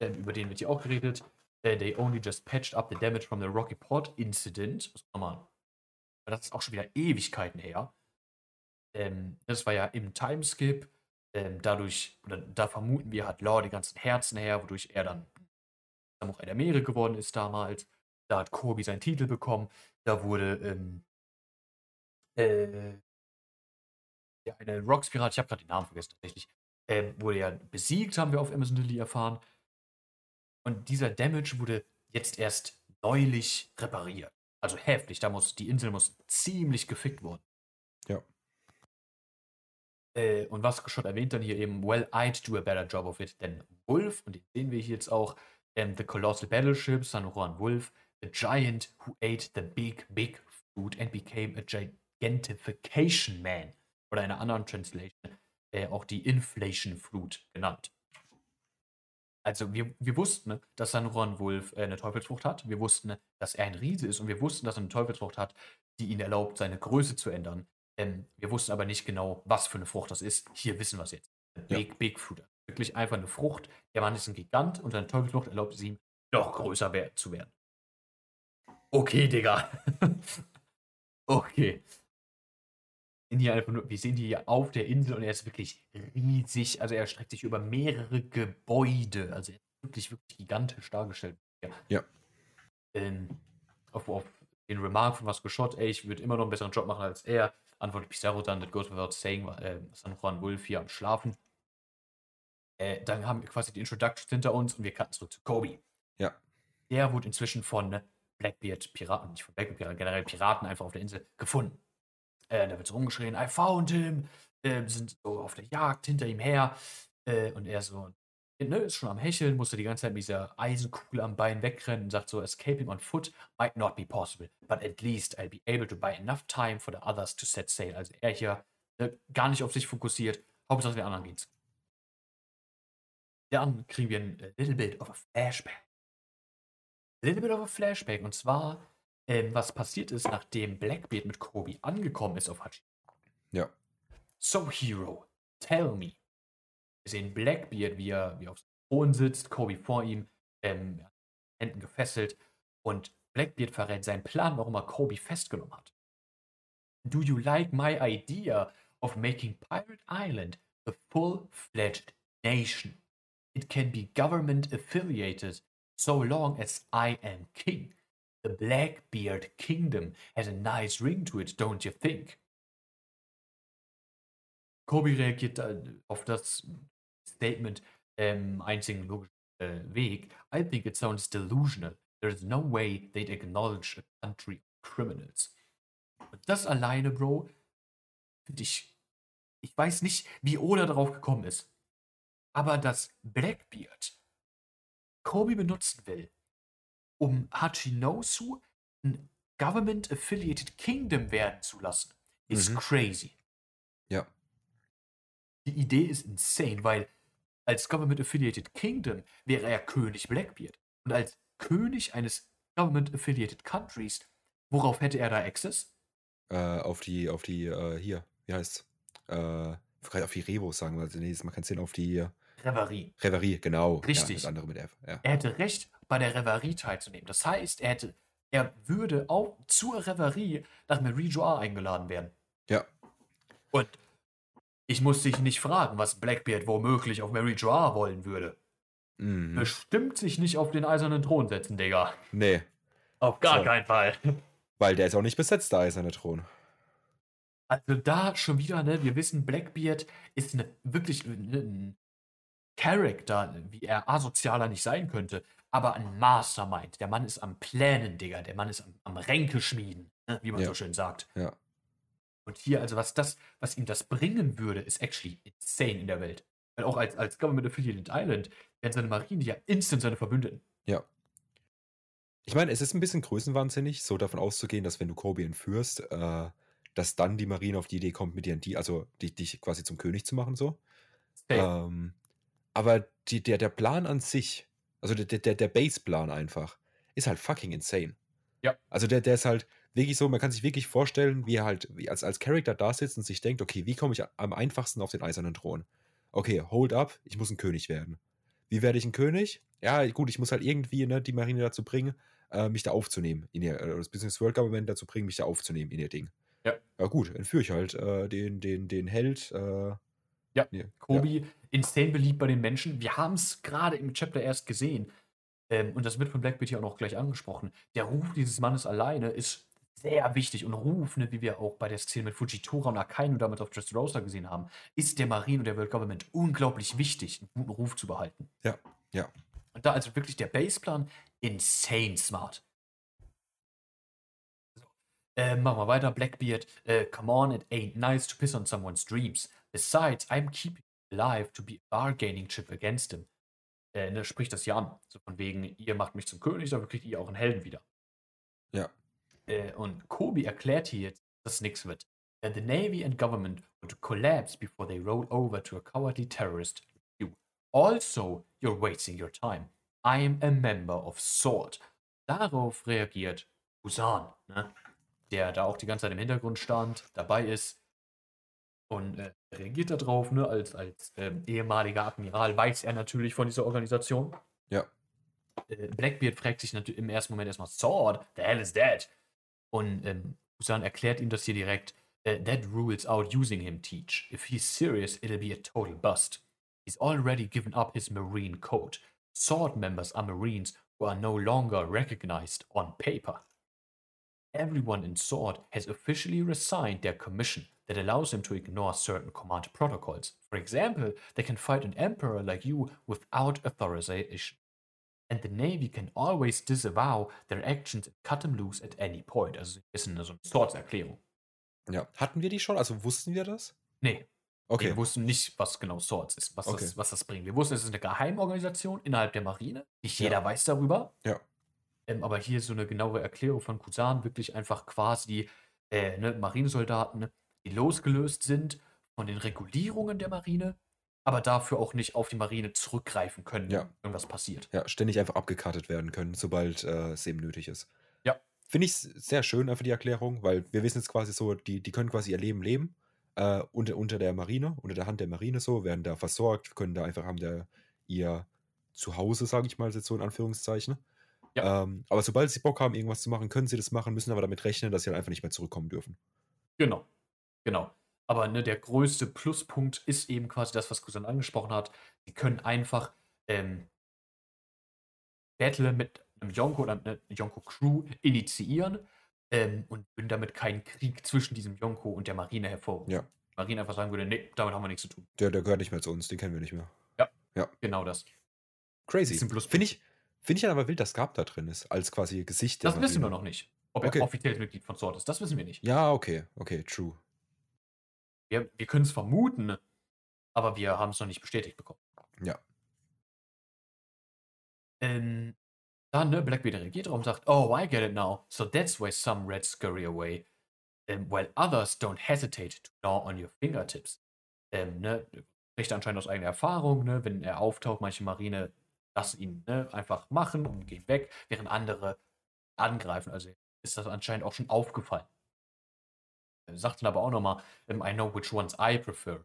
ähm, über den wird hier auch geredet. Äh, they only just patched up the damage from the Rocky Port Incident. Nochmal, das ist auch schon wieder Ewigkeiten her. Ähm, das war ja im Timeskip. Ähm, dadurch, oder da vermuten wir, hat Law die ganzen Herzen her, wodurch er dann Samurai der Meere geworden ist damals. Da hat Kobi seinen Titel bekommen. Da wurde ähm, äh, ja, eine Rocks-Pirat, ich habe gerade den Namen vergessen tatsächlich, ähm, wurde ja besiegt, haben wir auf Amazon Lily erfahren. Und dieser Damage wurde jetzt erst neulich repariert. Also heftig, da muss, die Insel muss ziemlich gefickt worden. Ja. Äh, und was schon erwähnt dann hier eben, well, I'd do a better job of it than Wolf. Und den sehen wir hier jetzt auch. Ähm, the Colossal Battleship, San Juan Wolf, the giant who ate the big, big food and became a gigantification man. Oder in einer anderen Translation äh, auch die Inflation Fruit genannt. Also wir, wir wussten, dass San Juan Wolf äh, eine Teufelsfrucht hat. Wir wussten, dass er ein Riese ist und wir wussten, dass er eine Teufelsfrucht hat, die ihn erlaubt, seine Größe zu ändern. Ähm, wir wussten aber nicht genau, was für eine Frucht das ist. Hier wissen wir es jetzt. Big, ja. Big Fruit. Wirklich einfach eine Frucht. Der Mann ist ein Gigant und seine Teufelsfrucht erlaubt es ihm, noch größer zu werden. Okay, Digga. (laughs) okay hier einfach nur, wir sehen hier auf der Insel und er ist wirklich riesig. Also er streckt sich über mehrere Gebäude. Also er ist wirklich, wirklich gigantisch dargestellt. Ja. ja. Ähm, auf, auf, den Remark von was geschaut, ey, ich würde immer noch einen besseren Job machen als er. Antwortet Pizarro dann, that goes without saying, äh, San Juan Wolf hier am Schlafen. Äh, dann haben wir quasi die Introductions hinter uns und wir kannten zurück zu Kobe. Ja. Der wurde inzwischen von Blackbeard Piraten, nicht von Blackbeard Piraten, generell Piraten einfach auf der Insel gefunden. Äh, da wird so rumgeschrien, I found him. Äh, sind so auf der Jagd hinter ihm her. Äh, und er so, ne, ist schon am Hecheln, musste die ganze Zeit mit dieser Eisenkugel am Bein wegrennen und sagt so, escaping on foot might not be possible, but at least I'll be able to buy enough time for the others to set sail. Also er hier ne, gar nicht auf sich fokussiert, Hauptsache den anderen geht's. Dann kriegen wir ein little bit of a flashback. A little bit of a flashback. Und zwar ähm, was passiert ist, nachdem Blackbeard mit Kobe angekommen ist auf Hachi. Ja. So, Hero, tell me. Wir sehen Blackbeard, wie er, wie er auf dem Thron sitzt, Kobe vor ihm, ähm, Händen gefesselt und Blackbeard verrät seinen Plan, warum er Kobe festgenommen hat. Do you like my idea of making Pirate Island a full-fledged nation? It can be government affiliated so long as I am king. The Blackbeard Kingdom has a nice ring to it, don't you think? Kobe reagiert auf das Statement ähm, einzigen logischen äh, Weg. I think it sounds delusional. There's no way they'd acknowledge a country of criminals. Und das alleine, Bro, finde ich. Ich weiß nicht, wie Oda darauf gekommen ist. Aber dass Blackbeard Kobe benutzen will, um Hachinosu ein Government-Affiliated Kingdom werden zu lassen, ist mhm. crazy. Ja. Die Idee ist insane, weil als Government-Affiliated Kingdom wäre er König Blackbeard. Und als König eines Government-Affiliated Countries, worauf hätte er da Access? Äh, auf die, auf die, äh, hier, wie heißt's? Äh, auf die Rebos sagen wir. Also, nee, man kann es sehen auf die. Reverie. Reverie, genau. Richtig. Ja, das andere mit F. Ja. Er hätte recht, bei der Reverie teilzunehmen. Das heißt, er hätte, er würde auch zur Reverie nach Marie Joie eingeladen werden. Ja. Und ich muss dich nicht fragen, was Blackbeard womöglich auf Mary Joie wollen würde. Mhm. Bestimmt sich nicht auf den eisernen Thron setzen, Digga. Nee. Auf gar so. keinen Fall. Weil der ist auch nicht besetzt, der eiserne Thron. Also da schon wieder, ne, wir wissen, Blackbeard ist eine, wirklich ein Charakter, wie er asozialer nicht sein könnte aber ein Mastermind. Der Mann ist am Plänen, Digga. Der Mann ist am, am Ränke schmieden, ne? wie man ja. so schön sagt. Ja. Und hier, also was das, was ihm das bringen würde, ist actually insane in der Welt. Weil auch als, als Government Affiliated Island wären seine Marine ja instant seine Verbündeten. Ja. Ich meine, es ist ein bisschen größenwahnsinnig, so davon auszugehen, dass wenn du Kobe entführst, äh, dass dann die Marine auf die Idee kommt, mit dir die, also dich, dich quasi zum König zu machen, so. Ähm, aber die, der, der Plan an sich, also der, der, der Baseplan einfach ist halt fucking insane. Ja. Also der, der ist halt wirklich so, man kann sich wirklich vorstellen, wie er halt als, als Charakter da sitzt und sich denkt, okay, wie komme ich am einfachsten auf den eisernen Thron? Okay, hold up, ich muss ein König werden. Wie werde ich ein König? Ja, gut, ich muss halt irgendwie ne, die Marine dazu bringen, äh, mich da aufzunehmen. In ihr, äh, das Business World Government dazu bringen, mich da aufzunehmen in ihr Ding. Ja. Ja, gut, entführe ich halt äh, den, den, den Held, äh, ja, nee, Kobi, ja. insane beliebt bei den Menschen. Wir haben es gerade im Chapter erst gesehen. Ähm, und das wird von Blackbeard hier auch noch gleich angesprochen. Der Ruf dieses Mannes alleine ist sehr wichtig. Und Ruf, ne, wie wir auch bei der Szene mit Fujitora und Akainu damit auf Dressrosa gesehen haben, ist der Marine und der World Government unglaublich wichtig, einen guten Ruf zu behalten. Ja, ja. Und da also wirklich der Baseplan insane smart. Äh, machen wir weiter. Blackbeard, äh, come on, it ain't nice to piss on someone's dreams. Besides, I'm keeping alive to be a bargaining chip against him. Äh, ne, spricht das hier an. So von wegen, ihr macht mich zum König, dafür kriegt ihr auch einen Helden wieder. Ja. Äh, und Kobe erklärt hier jetzt, dass nichts wird. And the Navy and government would collapse before they roll over to a cowardly terrorist. You. Also, you're wasting your time. I am a member of SWORD. Darauf reagiert Busan, ne? der da auch die ganze Zeit im Hintergrund stand, dabei ist und äh, reagiert darauf, ne? als, als ähm, ehemaliger Admiral weiß er natürlich von dieser Organisation. Ja. Äh, Blackbeard fragt sich natürlich im ersten Moment erstmal, Sword, the hell is that? Und ähm, Busan erklärt ihm das hier direkt, äh, that rules out using him, Teach. If he's serious, it'll be a total bust. He's already given up his Marine code. Sword members are Marines who are no longer recognized on paper. Everyone in Sword has officially resigned their commission that allows them to ignore certain command protocols. For example, they can fight an emperor like you without authorization. And the Navy can always disavow their actions and cut them loose at any point. Also ein bisschen so eine Swords-Erklärung. Ja. Hatten wir die schon? Also wussten wir das? Nee, Okay. wir wussten nicht, was genau Swords ist, was, Okay. das, was das bringt. Wir wussten, es ist eine Geheimorganisation innerhalb der Marine. Nicht Ja. jeder weiß darüber. Ja. Ähm, aber hier so eine genaue Erklärung von Kusan, wirklich einfach quasi äh, ne, Marinesoldaten, die losgelöst sind von den Regulierungen der Marine, aber dafür auch nicht auf die Marine zurückgreifen können, Ja. wenn irgendwas passiert. Ja, ständig einfach abgekartet werden können, sobald äh, es eben nötig ist. Ja. Finde ich sehr schön, einfach die Erklärung, weil wir wissen jetzt quasi so, die, die können quasi ihr Leben leben äh, unter, unter der Marine, unter der Hand der Marine so, werden da versorgt, können da einfach, haben da ihr Zuhause, sage ich mal, jetzt so in Anführungszeichen. Ja. Ähm, aber sobald sie Bock haben, irgendwas zu machen, können sie das machen, müssen aber damit rechnen, dass sie dann einfach nicht mehr zurückkommen dürfen. Genau, genau. Aber ne, der größte Pluspunkt ist eben quasi das, was Kusan angesprochen hat. Sie können einfach ähm, Battle mit einem Yonko oder einer Yonko-Crew initiieren ähm, und würden damit keinen Krieg zwischen diesem Yonko und der Marine hervorrufen. Ja. Die Marine einfach sagen würde, nee, damit haben wir nichts zu tun. Der, der gehört nicht mehr zu uns, den kennen wir nicht mehr. Genau das. Crazy. Finde ich, find ich dann aber wild, dass Gab da drin ist, als quasi Gesicht der Das wissen wir noch nicht. Ob Okay. er offizielles Mitglied von SWORD ist, das wissen wir nicht. Ja, okay, okay, true. Wir, wir können es vermuten, aber wir haben es noch nicht bestätigt bekommen. Ja. Ähm, dann, ne, Blackbeard reagiert darauf und sagt, oh, I get it now. So that's why some Reds scurry away, um, while others don't hesitate to gnaw on your fingertips. Ähm, ne, spricht anscheinend aus eigener Erfahrung, ne, wenn er auftaucht, manche Marine lassen ihn ne, einfach machen und gehen weg, während andere angreifen. Also ist das anscheinend auch schon aufgefallen. Er sagt dann aber auch nochmal, um, I know which ones I prefer.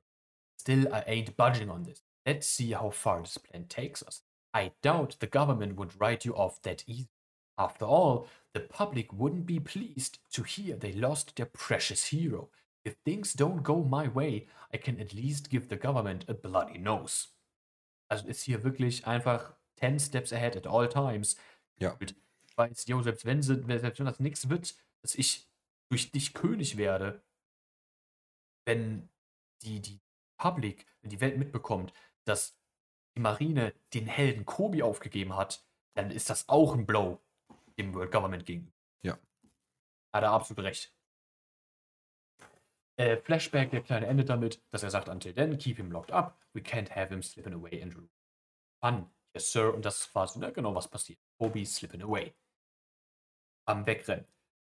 Still, I ain't budging on this. Let's see how far this plan takes us. I doubt the government would write you off that easy. After all, the public wouldn't be pleased to hear they lost their precious hero. If things don't go my way, I can at least give the government a bloody nose. Also ist hier wirklich einfach 10 steps ahead at all times. Ja. Ich weiß, jo, selbst wenn, sie, selbst wenn das nichts wird, dass ich durch dich König werde, wenn die, die Public, wenn die Welt mitbekommt, dass die Marine den Helden Kobi aufgegeben hat, dann ist das auch ein Blow dem World Government gegenüber. Ja. Hat er absolut recht. Äh, Flashback, der Kleine endet damit, dass er sagt, until then, keep him locked up, we can't have him slipping away, Andrew. Fun, yes sir, und das war so ne, genau was passiert. Kobi slipping away. Am Wegrennen.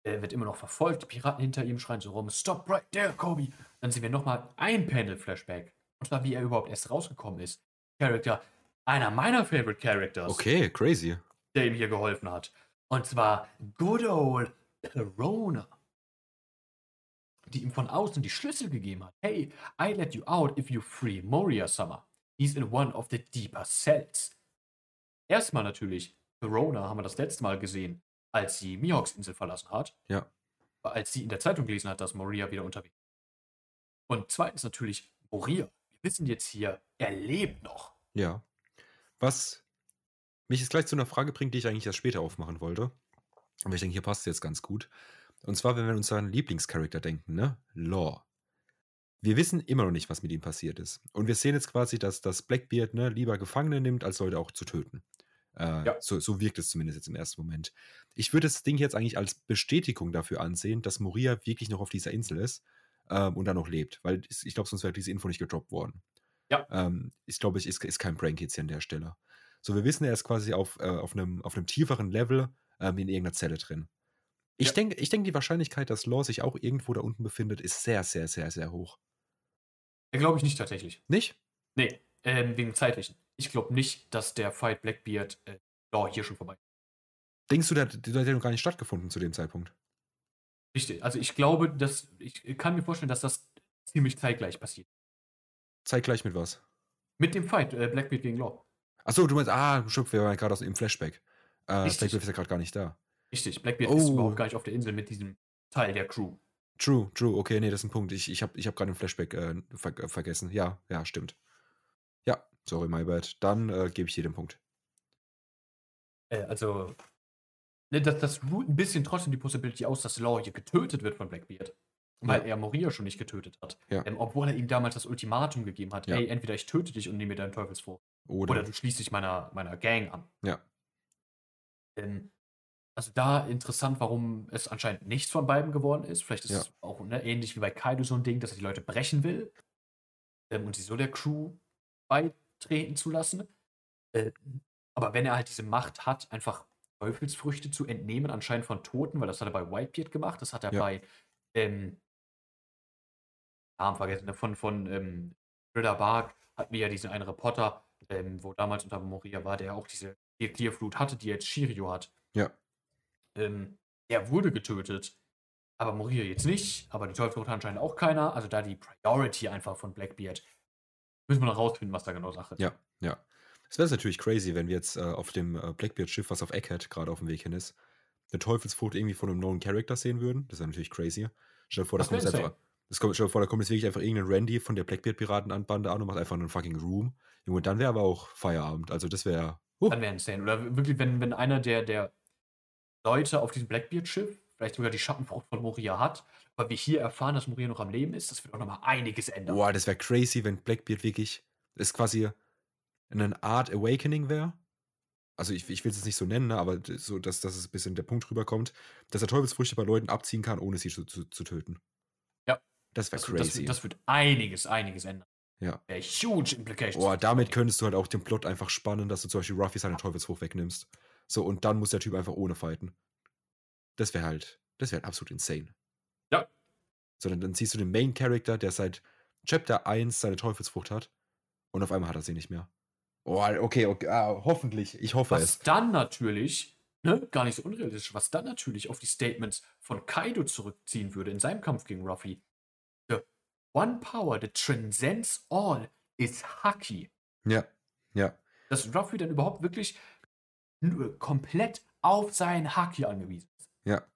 Er wird immer noch verfolgt, die Piraten hinter ihm schreien so rum, stop right there, Kobe. Dann sehen wir nochmal ein Panel-Flashback. Und zwar, wie er überhaupt erst rausgekommen ist. Charakter, einer meiner Favorite Characters, Okay, crazy. der ihm hier geholfen hat. Und zwar good old Perona. Die ihm von außen die Schlüssel gegeben hat. Hey, I let you out if you free Moria Summer. He's in one of the deeper cells. Erstmal natürlich, Perona haben wir das letzte Mal gesehen, als sie Mihawks Insel verlassen hat. Ja. Als sie in der Zeitung gelesen hat, dass Moria wieder unterwegs ist. Und zweitens natürlich Moria. Wir wissen jetzt hier, er lebt noch. Ja. Was mich jetzt gleich zu einer Frage bringt, die ich eigentlich erst später aufmachen wollte. Aber ich denke, hier passt es jetzt ganz gut. Und zwar, wenn wir an unseren Lieblingscharakter denken, ne? Law. Wir wissen immer noch nicht, was mit ihm passiert ist. Und wir sehen jetzt quasi, dass das Blackbeard ne, lieber Gefangene nimmt, als Leute auch zu töten. Äh, Ja. so, so wirkt es zumindest jetzt im ersten Moment. Ich würde das Ding jetzt eigentlich als Bestätigung dafür ansehen, dass Moria wirklich noch auf dieser Insel ist ähm, und da noch lebt. Weil ich glaube, sonst wäre diese Info nicht gedroppt worden. Ja. Ähm, ich glaube, es ist, ist kein Prank jetzt hier an der Stelle. So, wir wissen, er ist quasi auf, äh, auf, einem, auf einem tieferen Level ähm, in irgendeiner Zelle drin. Ich Ja. denke, ich denke, die Wahrscheinlichkeit, dass Law sich auch irgendwo da unten befindet, ist sehr, sehr, sehr, sehr hoch. Äh, Glaube ich nicht tatsächlich. Nicht? Nee, ähm, wegen zeitlichen. Ich glaube nicht, dass der Fight Blackbeard äh, Law hier schon vorbei ist. Denkst du, der, der hat ja noch gar nicht stattgefunden zu dem Zeitpunkt? Richtig. Also ich glaube, dass ich kann mir vorstellen, dass das ziemlich zeitgleich passiert. Zeitgleich mit was? Mit dem Fight äh, Blackbeard gegen Law. Achso, du meinst, ah, Schupf, wir waren gerade aus dem Flashback. Äh. Blackbeard ist ja gerade gar nicht da. Richtig. Blackbeard ist Oh. überhaupt gar nicht auf der Insel mit diesem Teil der Crew. True, true, okay, nee, das ist ein Punkt. Ich, ich habe ich hab gerade ein Flashback äh, ver äh, vergessen. Ja, ja, stimmt. Sorry, my bad. Dann äh, gebe ich dir den Punkt. Äh, also, ne, das, das ruht ein bisschen trotzdem die Possibility aus, dass Law hier getötet wird von Blackbeard. Weil Ja. er Moria schon nicht getötet hat. Ja. Ähm, obwohl er ihm damals das Ultimatum gegeben hat: Ja. ey, entweder ich töte dich und nehme mir deinen Teufelsfrucht. Oder, Oder du schließt dich meiner, meiner Gang an. ja, Ähm, also da interessant, warum es anscheinend nichts von beiden geworden ist. Vielleicht ist Ja. es auch ne, ähnlich wie bei Kaido so ein Ding, dass er die Leute brechen will ähm, und sie so der Crew beitreten zu lassen. Äh, aber wenn er halt diese Macht hat, einfach Teufelsfrüchte zu entnehmen, anscheinend von Toten, weil das hat er bei Whitebeard gemacht, das hat er Ja. bei ähm, Namen vergessen, ne, von, von ähm, Ritter Bark hatten wir ja diesen einen Reporter, ähm, wo damals unter Moria war, der auch diese Clear-Flut hatte, die jetzt Shirio hat. ja, Ähm, er wurde getötet, aber Moria jetzt nicht, aber die Teufelsfrucht hat anscheinend auch keiner. Also da die Priority einfach von Blackbeard. Müssen wir noch rausfinden, was da genau Sache ist. ja, ja. Es wäre natürlich crazy, wenn wir jetzt äh, auf dem äh, Blackbeard-Schiff, was auf Egghead gerade auf dem Weg hin ist, eine Teufelsfrucht irgendwie von einem neuen Charakter sehen würden. Das wäre natürlich crazy. Stell dir vor, das Das kommt wär jetzt einfach. Das kommt, stell dir vor, da kommt jetzt wirklich einfach irgendein Randy von der Blackbeard-Piratenbande an und macht einfach einen fucking Room. Junge, dann wäre aber auch Feierabend. Also das wäre. Uh, Dann wäre insane. Oder wirklich, wenn, wenn einer der, der Leute auf diesem Blackbeard-Schiff vielleicht sogar die Schattenfrucht von Moria hat, aber wir hier erfahren, dass Moria noch am Leben ist, das wird auch nochmal einiges ändern. Boah, das wäre crazy, wenn Blackbeard wirklich das quasi eine Art Awakening wäre. Also ich, ich will es jetzt nicht so nennen, ne, aber so, dass, dass es ein bisschen der Punkt rüberkommt, dass er Teufelsfrüchte bei Leuten abziehen kann, ohne sie zu, zu, zu töten. Ja. Das wäre Das, das, crazy. das wird einiges, einiges ändern. Ja. Ja, huge implications. Boah, damit könntest du halt auch den Plot einfach spannen, dass du zum Beispiel Ruffy seine Teufelsfrucht wegnimmst. So, und dann muss der Typ einfach ohne fighten. Das wäre halt, das wäre halt absolut insane. Ja. Sondern dann siehst du den Main Character, der seit Chapter 1 seine Teufelsfrucht hat und auf einmal hat er sie nicht mehr. Oh, okay, okay ah, hoffentlich. Ich hoffe Was es. dann natürlich, ne, gar nicht so unrealistisch, was dann natürlich auf die Statements von Kaido zurückziehen würde in seinem Kampf gegen Ruffy. The one power that transcends all is Haki. Ja, ja, Dass Ruffy dann überhaupt wirklich komplett auf sein Haki angewiesen ist. Ja.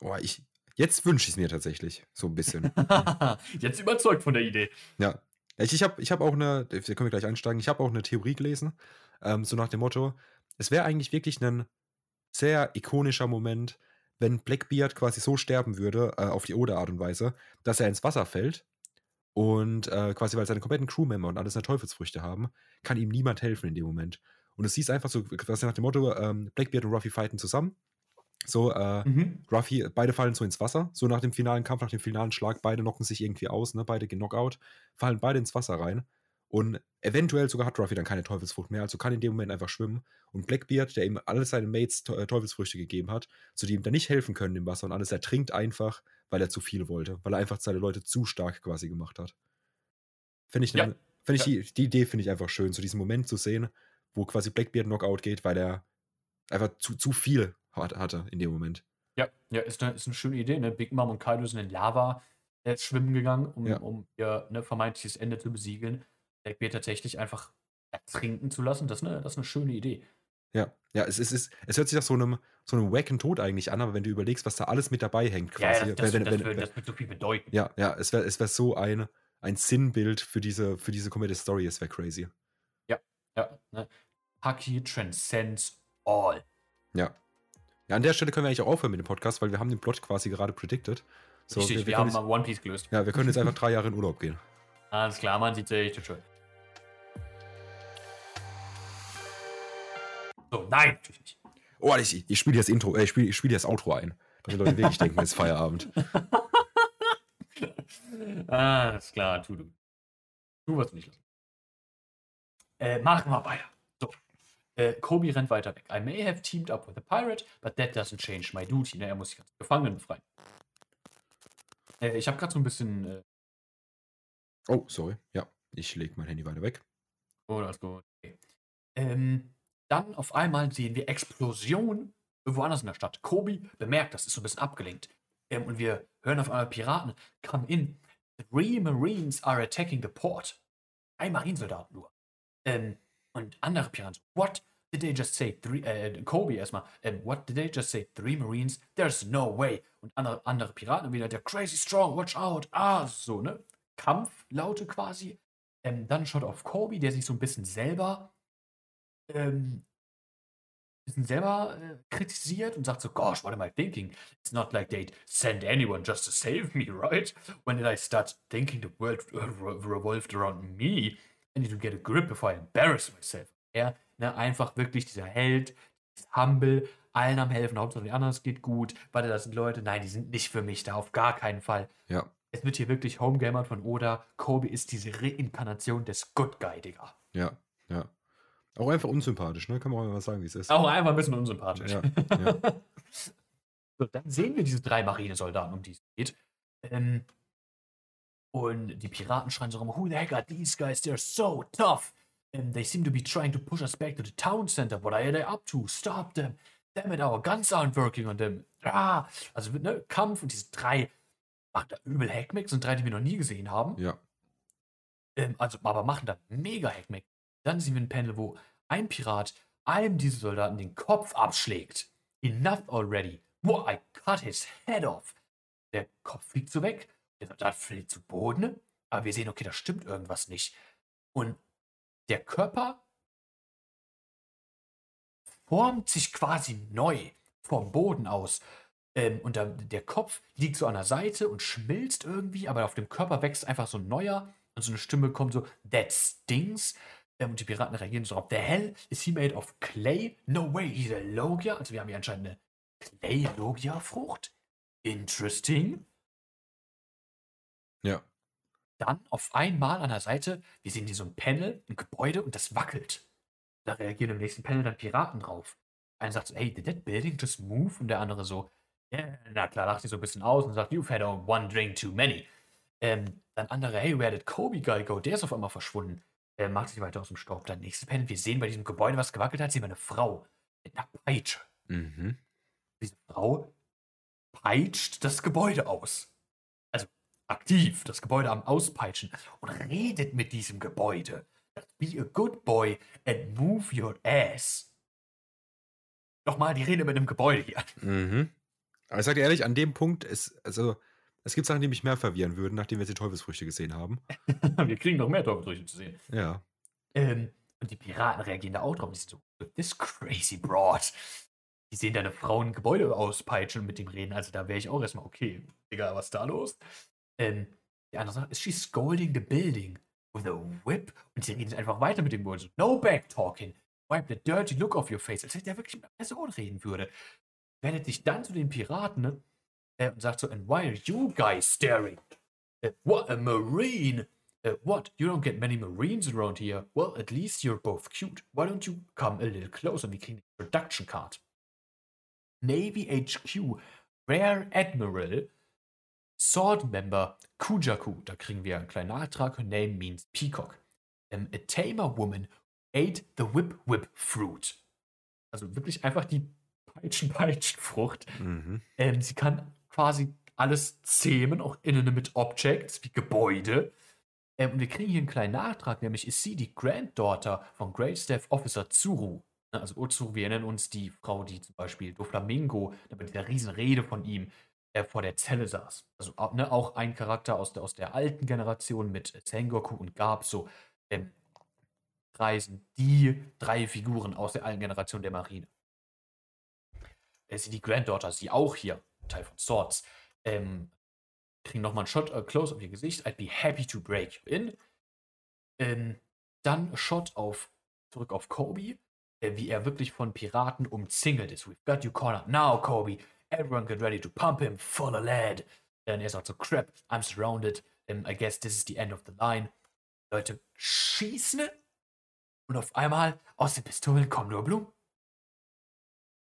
Oh, ich, jetzt wünsche ich es mir tatsächlich. So ein bisschen. (laughs) Jetzt überzeugt von der Idee. Ja. Ich, ich habe ich hab auch eine, da können wir gleich einsteigen, ich habe auch eine Theorie gelesen, ähm, so nach dem Motto, es wäre eigentlich wirklich ein sehr ikonischer Moment, wenn Blackbeard quasi so sterben würde, äh, auf die Oda-Art und Weise, dass er ins Wasser fällt und äh, quasi, weil seine kompletten Crewmember und alles eine Teufelsfrüchte haben, kann ihm niemand helfen in dem Moment. Und es siehst einfach so, quasi nach dem Motto, ähm, Blackbeard und Ruffy fighten zusammen. So, äh, Mhm. Ruffy, beide fallen so ins Wasser, so nach dem finalen Kampf, nach dem finalen Schlag, beide knocken sich irgendwie aus, ne? beide gehen Knockout, fallen beide ins Wasser rein und eventuell sogar hat Ruffy dann keine Teufelsfrucht mehr, also kann in dem Moment einfach schwimmen und Blackbeard, der ihm alle seine Mates Te- äh, Teufelsfrüchte gegeben hat, zu die ihm dann nicht helfen können im Wasser und alles, er trinkt einfach, weil er zu viel wollte, weil er einfach seine Leute zu stark quasi gemacht hat. Finde ich, Ja. ne- find ich Ja. die, die Idee finde ich einfach schön, so diesen Moment zu sehen, wo quasi Blackbeard Knockout geht, weil er einfach zu, zu viel hatte in dem Moment. Ja, ja ist, eine, ist eine schöne Idee. Ne? Big Mom und Kaido sind in Lava äh, schwimmen gegangen, um, Ja. um ihr ne, vermeintliches Ende zu besiegeln. Blackbeard tatsächlich einfach ertrinken zu lassen, das ist eine, das ist eine schöne Idee. Ja, ja, es, es, ist, es hört sich nach so einem, so einem wacken Tod eigentlich an, aber wenn du überlegst, was da alles mit dabei hängt, Ja, quasi. ja, das, das, wenn, das, wenn, das wird so viel bedeuten. ja, ja, es wäre es wär so ein, ein Sinnbild für diese, für diese komplette Story, es wäre crazy. Ja, ne? Haki transcends all. Ja. Ja, an der Stelle können wir eigentlich auch aufhören mit dem Podcast, weil wir haben den Plot quasi gerade predicted. So, Richtig, wir, wir, haben mal One Piece gelöst. jetzt, ja, wir können jetzt (laughs) einfach drei Jahre in Urlaub gehen. Alles klar, man sieht sich. Tschüss. So, nein, natürlich nicht. Oh, ich, ich spiele das Intro, äh, ich spiele ich spiel das Outro ein. Dass die Leute wirklich denken, es ist Feierabend. (laughs) ah, ist klar, tu du. Du wirst nicht lassen. Äh, machen wir weiter. Äh, Kobe rennt weiter weg. I may have teamed up with a pirate, but that doesn't change my duty. Ne, er muss sich als Gefangenen befreien. Äh, ich habe gerade so ein bisschen. Äh, Oh, sorry. Ja, ich lege mein Handy weiter weg. oh, ist gut. Okay. Ähm, dann auf einmal sehen wir Explosion irgendwo anders in der Stadt. Kobe bemerkt, das ist so ein bisschen abgelenkt. Ähm, und wir hören auf einmal Piraten come in. Three Marines are attacking the port. Ein Marinesoldat nur. Ähm, und andere Piraten. What did they just say? Three, äh, Kobe erstmal. Ähm, what did they just say? Three Marines? There's no way. Und andere, andere Piraten wieder. Der crazy strong. Watch out. Ah, so, ne? Kampflaute quasi. Ähm, dann schaut auf Kobe, der sich so ein bisschen selber ähm, selber äh, kritisiert und sagt so, gosh, what am I thinking? It's not like they'd send anyone just to save me, (laughs) right? When did I start thinking the world uh, revolved around me? I need to get a grip before I embarrass myself. Er, ne, einfach wirklich dieser Held, humble, allen am helfen, Hauptsache die anderen, es geht gut, warte, das sind Leute, nein, die sind nicht für mich da, auf gar keinen Fall. Ja. Es wird hier wirklich Homegamer von Oda. Kobe ist diese Reinkarnation des Good Guy, Digga. Ja, ja. Auch einfach unsympathisch, ne? Kann man auch mal sagen, wie es ist. Auch einfach ein bisschen unsympathisch. Ja, (laughs) ja. So, dann sehen wir diese drei Marinesoldaten, um die es geht. Ähm, und die Piraten schreien so rum, who the heck are these guys? They're so tough. And they seem to be trying to push us back to the town center. What are they up to? Stop them. Damn it, our guns aren't working on them. Ah. Also ne, Kampf und diese drei machen da übel Hackmack, sind drei, die wir noch nie gesehen haben. ja. Ähm, also, aber machen da mega Hackmack. Dann sehen wir ein Panel, wo ein Pirat einem dieser Soldaten den Kopf abschlägt. Enough already. Boah, I cut his head off. Der Kopf fliegt so weg. Der Soldat fällt zu Boden. Aber wir sehen, okay, da stimmt irgendwas nicht. Und der Körper formt sich quasi neu vom Boden aus. Ähm, und der, Kopf liegt so an der Seite und schmilzt irgendwie, aber auf dem Körper wächst einfach so ein neuer. Und so eine Stimme kommt so, that stings. Ähm, und die Piraten reagieren so auf, the hell is he made of clay? No way, he's a Logia. Also wir haben hier anscheinend eine Clay-Logia-Frucht. Interesting. Ja. Dann auf einmal an der Seite, wir sehen hier so ein Panel, ein Gebäude und das wackelt. Da reagieren im nächsten Panel dann Piraten drauf. Einer sagt so, hey, did that building just move? Und der andere so, ja, na klar, lacht sich so ein bisschen aus und sagt, you've had one drink too many. Ähm, dann andere, hey, where did Kobe Guy go? Der ist auf einmal verschwunden. Er macht sich weiter aus dem Staub. Dann nächstes Panel, wir sehen bei diesem Gebäude, was gewackelt hat, sehen wir eine Frau mit einer Peitsche. Mhm. Diese Frau peitscht das Gebäude aus. Aktiv das Gebäude am Auspeitschen und redet mit diesem Gebäude. Be a good boy and move your ass. Nochmal die Rede mit einem Gebäude hier. Mhm. Aber ich sag dir ehrlich, an dem Punkt ist, also, es gibt Sachen, die mich mehr verwirren würden, nachdem wir jetzt die Teufelsfrüchte gesehen haben. (laughs) wir kriegen noch mehr Teufelsfrüchte zu sehen. Ja. Ähm, und die Piraten reagieren da auch drauf. Die sind so, this crazy broad. Die sehen da eine Frau ein Gebäude auspeitschen und mit dem reden. Also da wäre ich auch erstmal, okay, Digga, was ist da los? Ähm, die andere sagt, is she scolding the building with a whip? Und sie reden einfach weiter mit dem Wort. So, no back talking. Wipe the dirty look off your face. Als wenn der wirklich mit einer Person reden würde. Wendet sich dann zu den Piraten ne, äh, und sagt so, and why are you guys staring? Uh, what, a marine? Uh, what? You don't get many Marines around here. Well, at least you're both cute. Why don't you come a little closer? We can production card. Navy HQ, Rear Admiral, Sword Member Kujaku. Da kriegen wir einen kleinen Nachtrag. Her name means Peacock. Um, a tamer woman ate the whip whip fruit. Also wirklich einfach die Peitschen-Peitschen-Frucht. (laughs) Mhm. Ähm, sie kann quasi alles zähmen, auch innen mit Objects wie Gebäude. Ähm, und wir kriegen hier einen kleinen Nachtrag, nämlich ist sie die Granddaughter von Great Staff Officer Tsuru. Ne, Also Otsuru, wir nennen uns die Frau, die zum Beispiel Doflamingo, bei dieser riesen Rede von ihm äh, vor der Zelle saß. Also auch, ne, auch ein Charakter aus der, aus der alten Generation mit Sengoku und Garb, so ähm, reisen die drei Figuren aus der alten Generation der Marine. Äh, sie die Granddaughter, sie auch hier, Teil von Swords, ähm, kriegen nochmal einen Shot äh, close auf ihr Gesicht. I'd be happy to break you in. Ähm, dann Shot auf, zurück auf Kobe. äh, wie er wirklich von Piraten umzingelt ist. We've got you cornered now, Kobe. Everyone get ready to pump him full of lead. Und er sagt so, crap, I'm surrounded. Um, I guess this is the end of the line. Leute schießen und auf einmal aus den Pistolen kommen nur Blumen.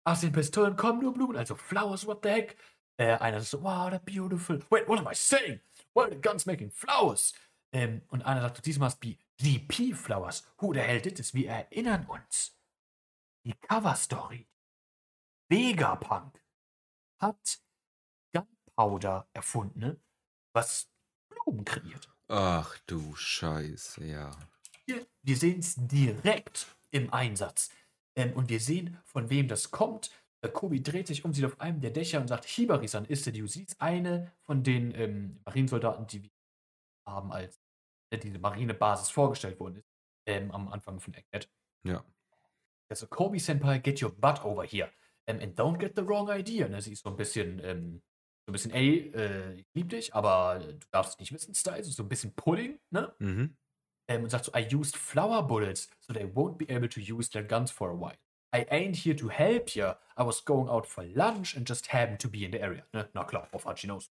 Aus den Pistolen kommen nur Blumen, also Flowers, what the heck? Äh, einer so, wow, they're beautiful. Wait, what am I saying? Why are the guns making flowers? Ähm, und einer sagt, these must be DP Flowers. Who the hell did this? Wir erinnern uns. Die Cover-Story. Vegapunk hat Gunpowder erfunden, was Blumen kreiert. Ach du Scheiße, ja. Hier, wir sehen es direkt im Einsatz. Ähm, und wir sehen, von wem das kommt. Äh, Kobi dreht sich um, sieht auf einem der Dächer und sagt, Hibarisan ist die Sie ist eine von den ähm, Marinesoldaten, die wir haben, als äh, diese Marinebasis vorgestellt worden ist, ähm, am Anfang von Eggnet. Ja. Also, Kobi Senpai, get your butt over here. Um, and don't get the wrong idea. Ne? Sie ist so ein bisschen, ähm, so ein bisschen, ey, äh, ich lieb dich, aber du darfst es nicht wissen, Style. So ein bisschen Pulling, ne? Mhm. ähm, und sagt so, I used flower bullets, so they won't be able to use their guns for a while. I ain't here to help you. I was going out for lunch and just happened to be in the area. Ne? Na klar, auf Hachinos.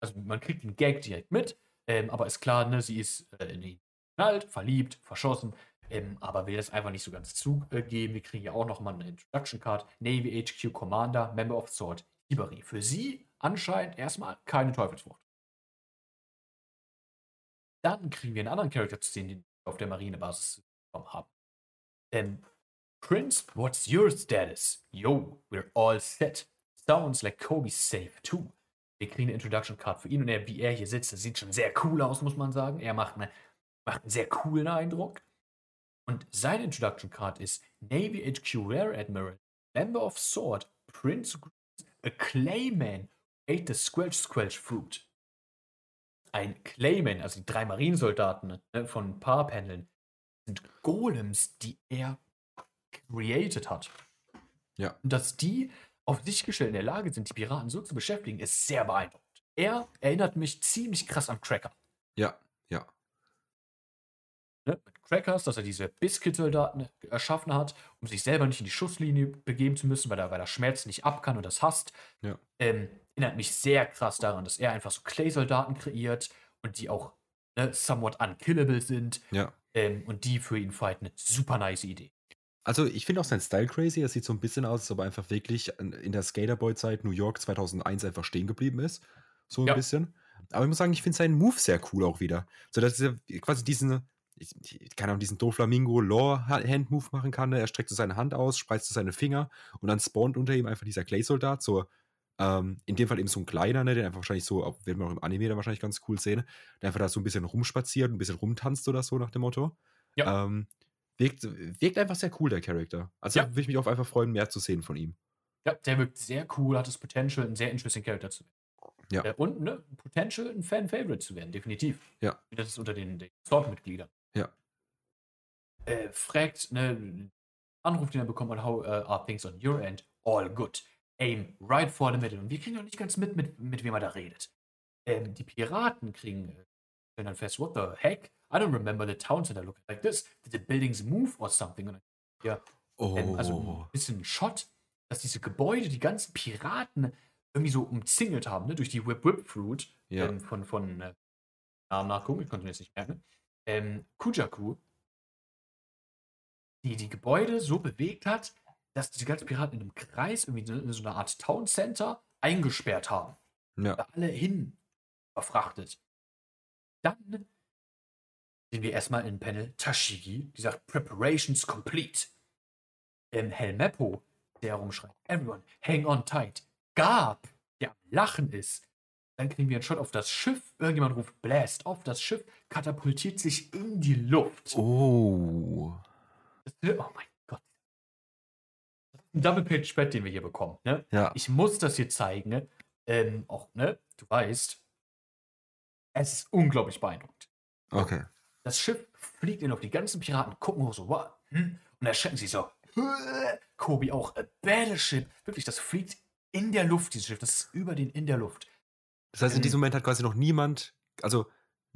Also man kriegt den Gag direkt mit, ähm, aber ist klar, ne, sie ist äh, in ihn knallt, verliebt, verschossen, ähm, aber will das einfach nicht so ganz zugeben. Wir kriegen ja auch nochmal eine Introduction Card. Navy HQ Commander, Member of Sword, Hibari. Für sie anscheinend erstmal keine Teufelsfrucht. Dann kriegen wir einen anderen Charakter zu sehen, den wir auf der Marinebasis bekommen haben. Denn Prince, what's your status? Yo, we're all set. Sounds like Kobe's safe too. Wir kriegen eine Introduction Card für ihn und er, wie er hier sitzt, das sieht schon sehr cool aus, muss man sagen. Er macht, eine, macht einen sehr coolen Eindruck. Und seine Introduction Card ist Navy HQ Rear Admiral, Member of Sword, Prince a Clayman, ate the Squelch Squelch Fruit. Ein Clayman, also die drei Marinesoldaten ne, von ein paar Paneln, sind Golems, die er created hat. Ja. Und dass die auf sich gestellt in der Lage sind, die Piraten so zu beschäftigen, ist sehr beeindruckend. Er erinnert mich ziemlich krass an Cracker. Ja, ja. Ne? Mit Crackers, dass er diese Biscuit-Soldaten erschaffen hat, um sich selber nicht in die Schusslinie begeben zu müssen, weil er, weil er Schmerz nicht ab kann und das hasst. Ja. Ähm, erinnert mich sehr krass daran, dass er einfach so Clay-Soldaten kreiert und die auch ne, somewhat unkillable sind Ja. ähm, und die für ihn fighten. Eine super nice Idee. Also ich finde auch sein Style crazy. Er sieht so ein bisschen aus, als ob er einfach wirklich in in der Skaterboy-Zeit New York 2001 einfach stehen geblieben ist. So ein Ja. bisschen. Aber ich muss sagen, ich finde seinen Move sehr cool auch wieder. So dass er quasi diesen, ich, ich kann auch diesen Doflamingo Law Hand Move machen kann. ne? Er streckt so seine Hand aus, spreizt so seine Finger und dann spawnt unter ihm einfach dieser Clay-Soldat. So, ähm, in dem Fall eben so ein kleiner, ne, der einfach wahrscheinlich so, werden wir auch im Anime dann wahrscheinlich ganz cool sehen, der einfach da so ein bisschen rumspaziert, ein bisschen rumtanzt oder so nach dem Motto. Ja. Ähm, wirkt, wirkt einfach sehr cool, der Charakter. Also Ja. würde ich mich auch einfach freuen, mehr zu sehen von ihm. Ja, der wirkt sehr cool, hat das Potential, ein sehr interesting Character zu werden. Ja. Äh, und ne, Potential, ein Fan-Favorite zu werden, definitiv. Ja. Das ist unter den, den Sword-Mitgliedern. Ja. Äh, fragt, ne, Anruf, den er bekommt, on how uh, are things on your end? All good. Aim right for the middle. Und wir kriegen noch nicht ganz mit, mit, mit wem er da redet. Ähm, die Piraten kriegen, äh, dann fest, what the heck? I don't remember the town center looking like this. Did the buildings move or something? Und ja, Oh. ähm, also ein bisschen ein Shot, dass diese Gebäude die ganzen Piraten irgendwie so umzingelt haben, ne? durch die Whip Whip Fruit Ja. ähm, von, von äh, Namen nachgucken, ich konnte mir jetzt nicht merken. Ähm, Kujaku, die die Gebäude so bewegt hat, dass die ganzen Piraten in einem Kreis, irgendwie in so einer Art Town Center, eingesperrt haben. ja. Da alle hin verfrachtet. Dann sehen wir erstmal in Panel Tashigi, die sagt Preparations complete. Ähm, Helmeppo, der herumschreit, Everyone, hang on tight. Gab, der am Lachen ist. Dann kriegen wir einen Shot auf das Schiff. Irgendjemand ruft Blast auf. Das Schiff katapultiert sich in die Luft. Oh. Oh mein Gott. Das ist ein Double Page Spread, den wir hier bekommen. Ne? Ja. Ich muss das hier zeigen. Ne? Ähm, auch, ne? Du weißt, es ist unglaublich beeindruckend. Okay. Das Schiff fliegt in auf die ganzen Piraten, gucken hoch so, wow, hm? und erschrecken sie so. Kobi auch, a battleship. Wirklich, das fliegt in der Luft, dieses Schiff. Das ist über den in der Luft. Das heißt, in Ähm. diesem Moment hat quasi noch niemand, also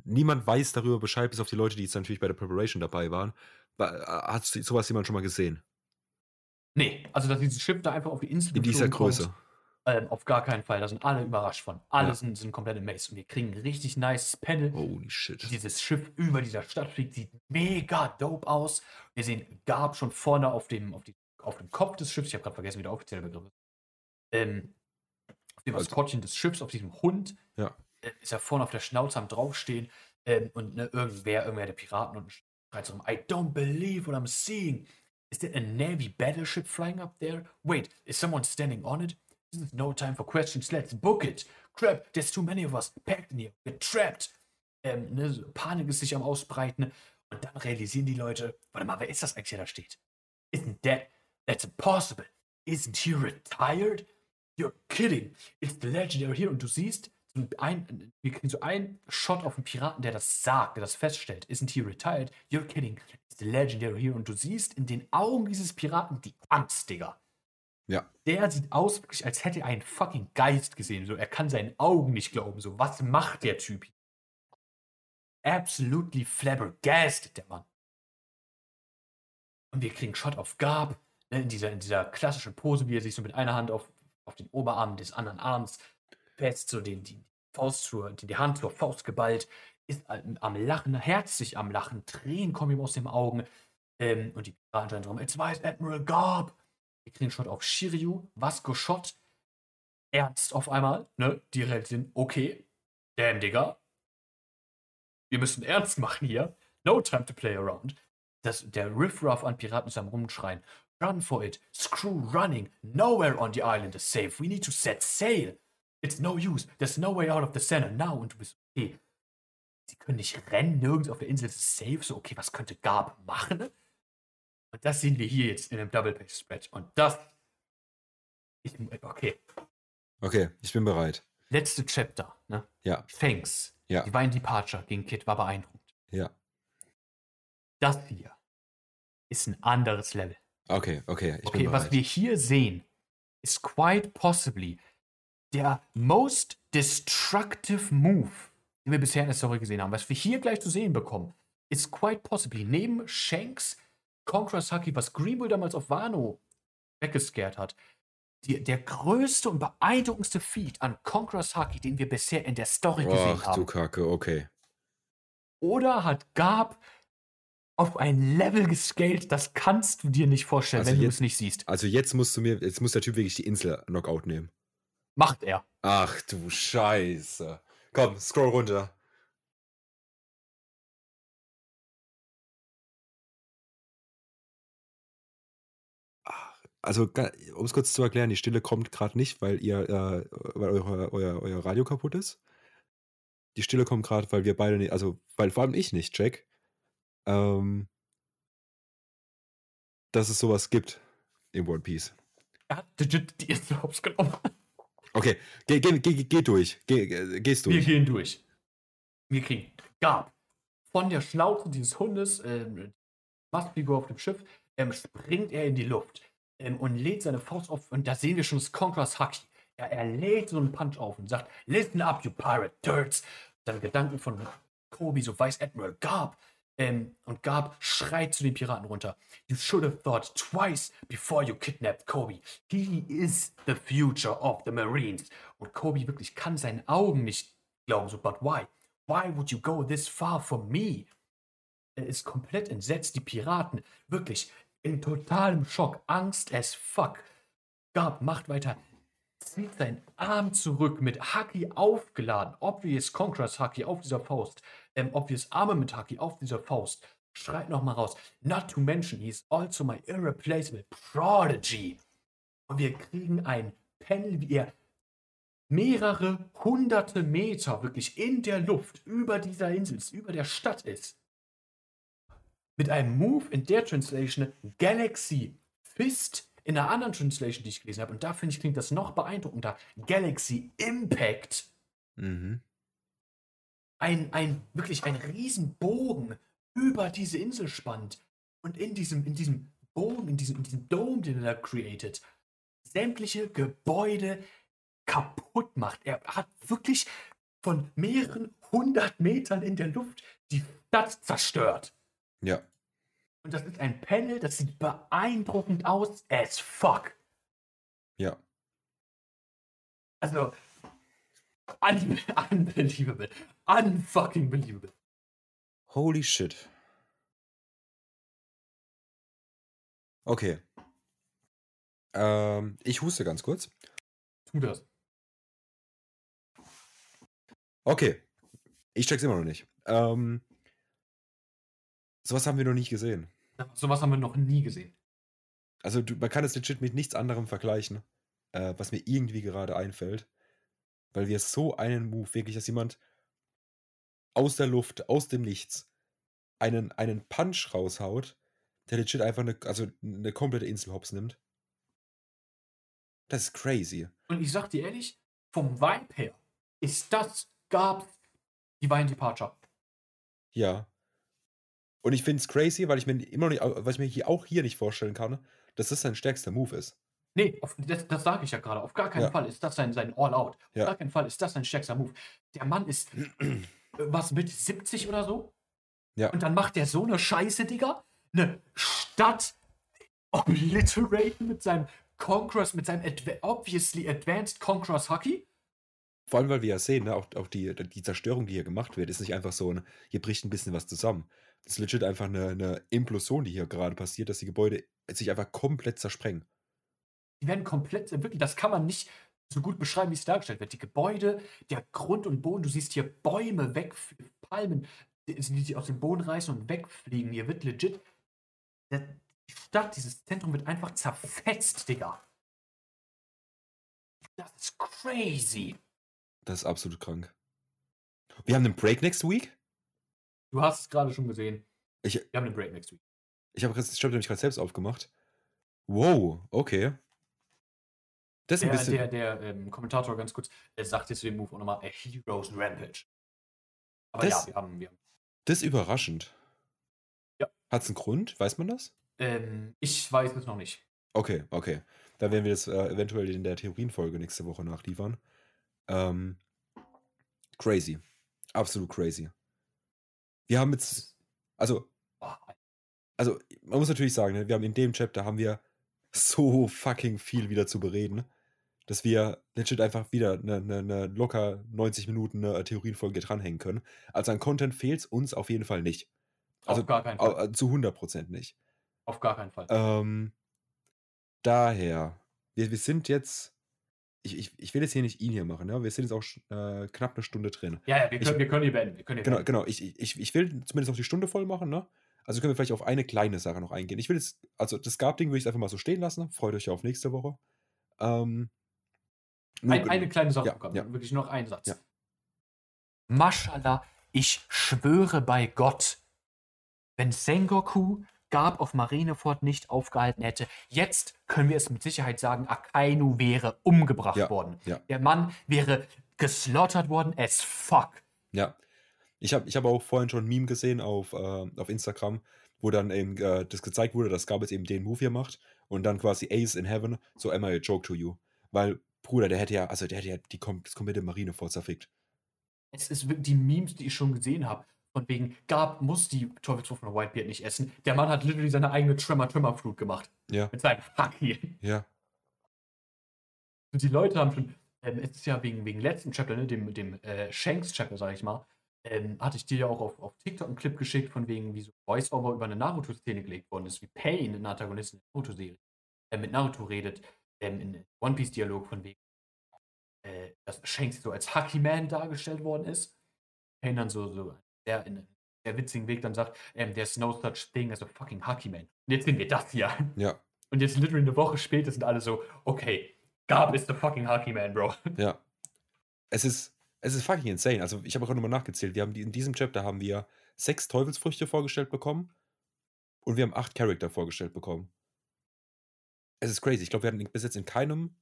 niemand weiß darüber Bescheid, bis auf die Leute, die jetzt natürlich bei der Preparation dabei waren. Wa- Hat sowas jemand schon mal gesehen? Nee, also dass dieses Schiff da einfach auf die Insel In dieser geflogen kommt, Größe. Ähm, auf gar keinen Fall. Da sind alle überrascht von. Alle Ja. sind, sind komplett im Maze. Und wir kriegen ein richtig nice Panel. Holy shit. Dieses Schiff über dieser Stadt fliegt, sieht mega dope aus. Wir sehen Gab schon vorne auf dem, auf, die, auf dem Kopf des Schiffs. Ich habe gerade vergessen, wie der offizielle Begriff ist. Ähm, dem Also- Maskottchen des Schiffs, auf diesem Hund, Ja. äh, ist er vorne auf der Schnauze am draufstehen. Ähm, und ne, irgendwer, irgendwer der Piraten und schreit so rum, I don't believe what I'm seeing. Is there a Navy battleship flying up there? Wait, is someone standing on it? This is no time for questions. Let's book it. Crap, there's too many of us packed in here. We're trapped. Ähm, ne, so Panik ist sich am Ausbreiten. Und dann realisieren die Leute, warte mal, wer ist das eigentlich, der da steht? Isn't that, that's impossible. Isn't he retired? You're kidding. It's the legendary hero. Und du siehst, so ein, wir kriegen so einen Shot auf den Piraten, der das sagt, der das feststellt. Isn't he retired? You're kidding. It's the legendary hero. Und du siehst in den Augen dieses Piraten die Angst, Digga. Ja. Der sieht aus, wirklich, als hätte er einen fucking Geist gesehen. So, er kann seinen Augen nicht glauben. So, was macht der Typ? hier? Absolutely flabbergasted, der Mann. Und wir kriegen Shot auf Gab, ne, in, dieser, in dieser klassischen Pose, wie er sich so mit einer Hand auf, auf den Oberarm des anderen Arms fest, so den, die Faust zur, die, Hand zur Faust geballt, ist am am Lachen, herzlich am Lachen, Tränen kommen ihm aus den Augen. Ähm, und die Piraten drum, It's Vice Admiral Garb. Wir kriegen Shot auf Shiryu, Vasco Shot. Ernst auf einmal, ne? Die realisieren, okay, damn, Digga. Wir müssen ernst machen hier. No time to play around. Das, der Riffraff an Piraten ist am Rumschreien. Run for it. Screw running. Nowhere on the island is safe. We need to set sail. It's no use. There's no way out of the center now. Und du bist, okay. Sie können nicht rennen, nirgends auf der Insel ist es safe. So, okay, was könnte Gab machen? Und das sehen wir hier jetzt in dem Double Page Spread. Und das. Ich, okay. Okay, ich bin bereit. Letzte Chapter, ne? Ja, Fangs. Ja. Divine Departure gegen Kid war beeindruckend. ja. Das hier ist ein anderes Level. Okay, okay, ich bin Okay, was wir hier sehen, ist quite possibly der most destructive move, den wir bisher in der Story gesehen haben. Was wir hier gleich zu sehen bekommen, ist quite possibly neben Shanks, Conqueror's Haki, was Greenbull damals auf Wano weggescared hat, die, der größte und beeindruckendste Feat an Conqueror's Haki, den wir bisher in der Story gesehen Ach haben. du Kacke, okay. Oder hat Gab auf ein Level gescaled, das kannst du dir nicht vorstellen, Also wenn du jetzt- es nicht siehst. Also jetzt musst du mir, jetzt muss der Typ wirklich die Insel Knockout nehmen. Macht er. Ach du Scheiße. Komm, scroll runter. Also, um es kurz zu erklären, die Stille kommt gerade nicht, weil ihr, äh, weil euer, euer, euer Radio kaputt ist. Die Stille kommt gerade, weil wir beide nicht, also, weil vor allem ich nicht check, ähm, dass es sowas gibt im One Piece. Er hat die Insel hops genommen. Okay, geh, geh, geh, geh durch. Geh, geh, gehst Wir durch. gehen durch. Wir kriegen Gab von der Schnauze dieses Hundes, ähm, Mastfigur auf dem Schiff, ähm, springt er in die Luft ähm, und lädt seine Faust auf. Und da sehen wir schon das Conqueror's Haki. Er, er lädt so einen Punch auf und sagt: Listen up, you pirate dirts. Dann Gedanken von Kobe, so Vice Admiral Garb. Ähm, und Garb schreit zu den Piraten runter. You should have thought twice before you kidnapped Kobe. He is the future of the Marines. Und Kobe wirklich kann seinen Augen nicht glauben. So, but why? Why would you go this far for me? Er ist komplett entsetzt. Die Piraten wirklich in totalem Schock. Angst as fuck. Garb macht weiter. Zieht seinen Arm zurück mit Haki aufgeladen. Obvious Conquerors Haki auf dieser Faust. Ähm, obvious Armament Haki auf dieser Faust. Schreit nochmal raus. Not to mention, he's also my irreplaceable prodigy. Und wir kriegen ein Panel, wie er mehrere hunderte Meter wirklich in der Luft über dieser Insel über der Stadt ist. Mit einem Move in der Translation Galaxy Fist in einer anderen Translation, die ich gelesen habe. Und da finde ich, klingt das noch beeindruckender. Galaxy Impact. Mhm. Ein, ein, wirklich ein Riesenbogen über diese Insel spannt. Und in diesem, in diesem Bogen, in diesem, in diesem Dome, den er da created, sämtliche Gebäude kaputt macht. Er hat wirklich von mehreren hundert Metern in der Luft die Stadt zerstört. Ja. Und das ist ein Panel, das sieht beeindruckend aus as fuck. Ja. Also, un (laughs) unbelievable. Unfucking believable. Holy shit. Okay. Ähm, ich huste ganz kurz. Tu das. Okay. Ich check's immer noch nicht. Ähm, sowas haben wir noch nicht gesehen. Sowas haben wir noch nie gesehen. Also du, man kann es legit mit nichts anderem vergleichen, äh, was mir irgendwie gerade einfällt. Weil wir so einen Move, wirklich, dass jemand aus der Luft, aus dem Nichts, einen, einen Punch raushaut, der legit einfach eine, also eine komplette Insel hops nimmt. Das ist crazy. Und ich sag dir ehrlich, vom Vibe her ist das gab Divine Departure. Ja. Und ich finde es crazy, weil ich mir immer noch nicht, weil ich mir hier auch hier nicht vorstellen kann, dass das sein stärkster Move ist. Nee, auf, das, das sage ich ja gerade. Auf gar keinen Ja. Fall ist das sein, sein All-Out. Auf Ja. gar keinen Fall ist das sein stärkster Move. Der Mann ist, (clears throat) äh, was, mit 70 oder so? Ja. Und dann macht der so eine Scheiße, Digga. Eine Stadt obliteraten mit seinem Conquerors, mit seinem adva obviously advanced Conquerors Hockey. Vor allem, weil wir ja sehen, ne, auch, auch die, die Zerstörung, die hier gemacht wird, ist nicht einfach so ein, hier bricht ein bisschen was zusammen. Das ist legit einfach eine, eine Implosion, die hier gerade passiert, dass die Gebäude sich einfach komplett zersprengen. Die werden komplett, wirklich, das kann man nicht so gut beschreiben, wie es dargestellt wird. Die Gebäude, der Grund und Boden, du siehst hier Bäume weg, Palmen, die, sich aus dem Boden reißen und wegfliegen. Hier wird legit, die Stadt, dieses Zentrum wird einfach zerfetzt, Digga. Das ist crazy. Das ist absolut krank. Wir haben einen Break next week? Du hast es gerade schon gesehen. Ich, Wir haben den Break next week. ich habe nämlich gerade selbst aufgemacht. Wow, okay. Das ist ein Der, bisschen. der, der ähm, Kommentator, ganz kurz, der sagt jetzt zu dem Move auch nochmal, a Heroes Rampage. Aber Das- ja, wir haben, wir haben Das ist überraschend. Ja. Hat es einen Grund? Weiß man das? ähm, ich weiß es noch nicht. Okay, okay. Dann werden wir das äh, eventuell in der Theorienfolge nächste Woche nachliefern. Ähm, crazy. Absolut crazy. Wir haben jetzt, also, also, man muss natürlich sagen, ne, wir haben in dem Chapter haben wir so fucking viel wieder zu bereden, dass wir legit einfach wieder eine, eine, eine locker 90 Minuten eine Theorienfolge dranhängen können. Also an Content fehlt uns auf jeden Fall nicht. Also auf gar keinen Fall. au- zu 100% nicht. auf gar keinen Fall. Ähm, daher, wir, wir sind jetzt, ich, ich, ich will jetzt hier nicht ihn hier machen, ja? wir sind jetzt auch äh, knapp eine Stunde drin. Ja, ja, wir Ich- können, wir können hier beenden. Wir können hier Genau, beenden. genau, ich, ich, ich will zumindest noch die Stunde voll machen, ne? Also können wir vielleicht auf eine kleine Sache noch eingehen. Ich will jetzt, also das Gab-Ding würde ich einfach mal so stehen lassen. Freut euch auf nächste Woche. Ähm, Ein, eine kleine Sache, Ja, bekommen. ja. wirklich noch ein Satz. Ja. Maschallah, ich schwöre bei Gott, wenn Sengoku Gab auf Marineford nicht aufgehalten hätte, jetzt können wir es mit Sicherheit sagen, Akainu wäre umgebracht Ja, worden. Der Mann wäre geslaughtert worden as fuck. Ja. Ich habe ich hab auch vorhin schon ein Meme gesehen auf, äh, auf Instagram, wo dann eben äh, das gezeigt wurde, dass Gab jetzt eben den Move hier macht und dann quasi Ace in Heaven, so am I a joke to you. Weil, Bruder, der hätte ja, also der hätte ja die, kom das komplette Marineford zerfickt. Es ist wirklich die Memes, die ich schon gesehen habe. Von wegen, Gab muss die Teufelsfrucht von Whitebeard nicht essen. Der Mann hat literally seine eigene Tremor-Tremor-Flut gemacht. Ja, Mit seinem Fuck hier. ja, Und die Leute haben schon, ähm, es ist ja wegen, wegen letzten Chapter, ne, dem, dem äh, Shanks-Chapter, sag ich mal, ähm, hatte ich dir ja auch auf, auf TikTok einen Clip geschickt, von wegen, wie so Voice-Over über eine Naruto-Szene gelegt worden ist, wie Pain, ein Antagonist in der Naruto-Serie, äh, mit Naruto redet, ähm, in One Piece-Dialog, von wegen, äh, dass Shanks so als Hucky Man dargestellt worden ist. Pain dann so, so der in der witzigen Weg dann sagt, ähm, there's no such thing as a fucking Hucky Man. Und jetzt sehen wir das hier. ja, Und jetzt literally eine Woche später sind alle so, okay, Gab ist the fucking Hockey Man, Bro. ja. Es ist, es ist fucking insane. Also ich habe auch nochmal nachgezählt. Wir haben die, in diesem Chapter haben wir sechs Teufelsfrüchte vorgestellt bekommen und wir haben acht Charakter vorgestellt bekommen. Es ist crazy. Ich glaube, wir hatten bis jetzt in keinem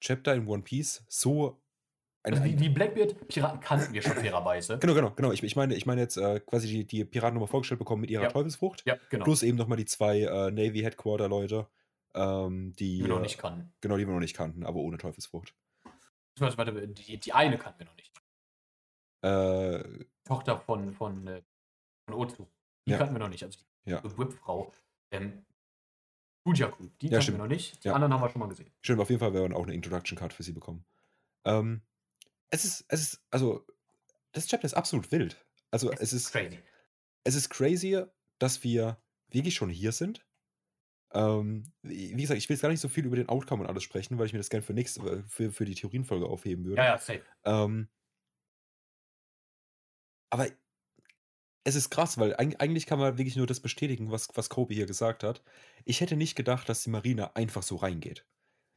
Chapter in One Piece so ein, Also die, ein, die Blackbeard-Piraten kannten wir schon fairerweise. Genau, genau, genau. Ich, ich meine, ich meine jetzt äh, quasi die, die Piraten nochmal vorgestellt bekommen mit ihrer Ja. Teufelsfrucht. Ja, genau. Plus eben nochmal die zwei äh, Navy Headquarter Leute, ähm, die, wir noch äh, nicht kannten. genau, die wir noch nicht kannten, aber ohne Teufelsfrucht. Warte, die, die eine kannten wir noch nicht. Äh, Tochter von, von, äh, von Ozu. Die Ja. kannten wir noch nicht. Also die Ja. Whip-Frau. Ähm, Bujaku, die Ja, kennen wir noch nicht. Die Ja. anderen haben wir schon mal gesehen. Stimmt, auf jeden Fall werden wir auch eine Introduction Card für sie bekommen. Ähm, es ist, es ist, also, das Chapter ist absolut wild. Also, es ist, crazy. es ist crazy, dass wir wirklich schon hier sind. Ähm, wie wie gesagt, ich will jetzt gar nicht so viel über den Outcome und alles sprechen, weil ich mir das gerne für nächste, für, für die Theorienfolge aufheben würde. Ja, ja, safe. Ähm, aber es ist krass, weil eig eigentlich kann man wirklich nur das bestätigen, was, was Kobe hier gesagt hat. Ich hätte nicht gedacht, dass die Marine einfach so reingeht.